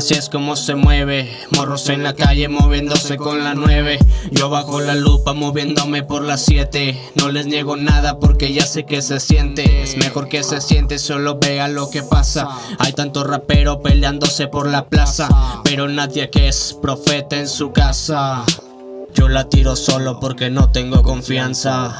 Así es como se mueve, morros en la calle moviéndose con la 9 Yo bajo la lupa moviéndome por la 7 No les niego nada porque ya sé que se siente. Es mejor que se siente, solo vea lo que pasa. Hay tanto rapero peleándose por la plaza Pero nadie que es profeta en su casa. Yo la tiro solo porque no tengo confianza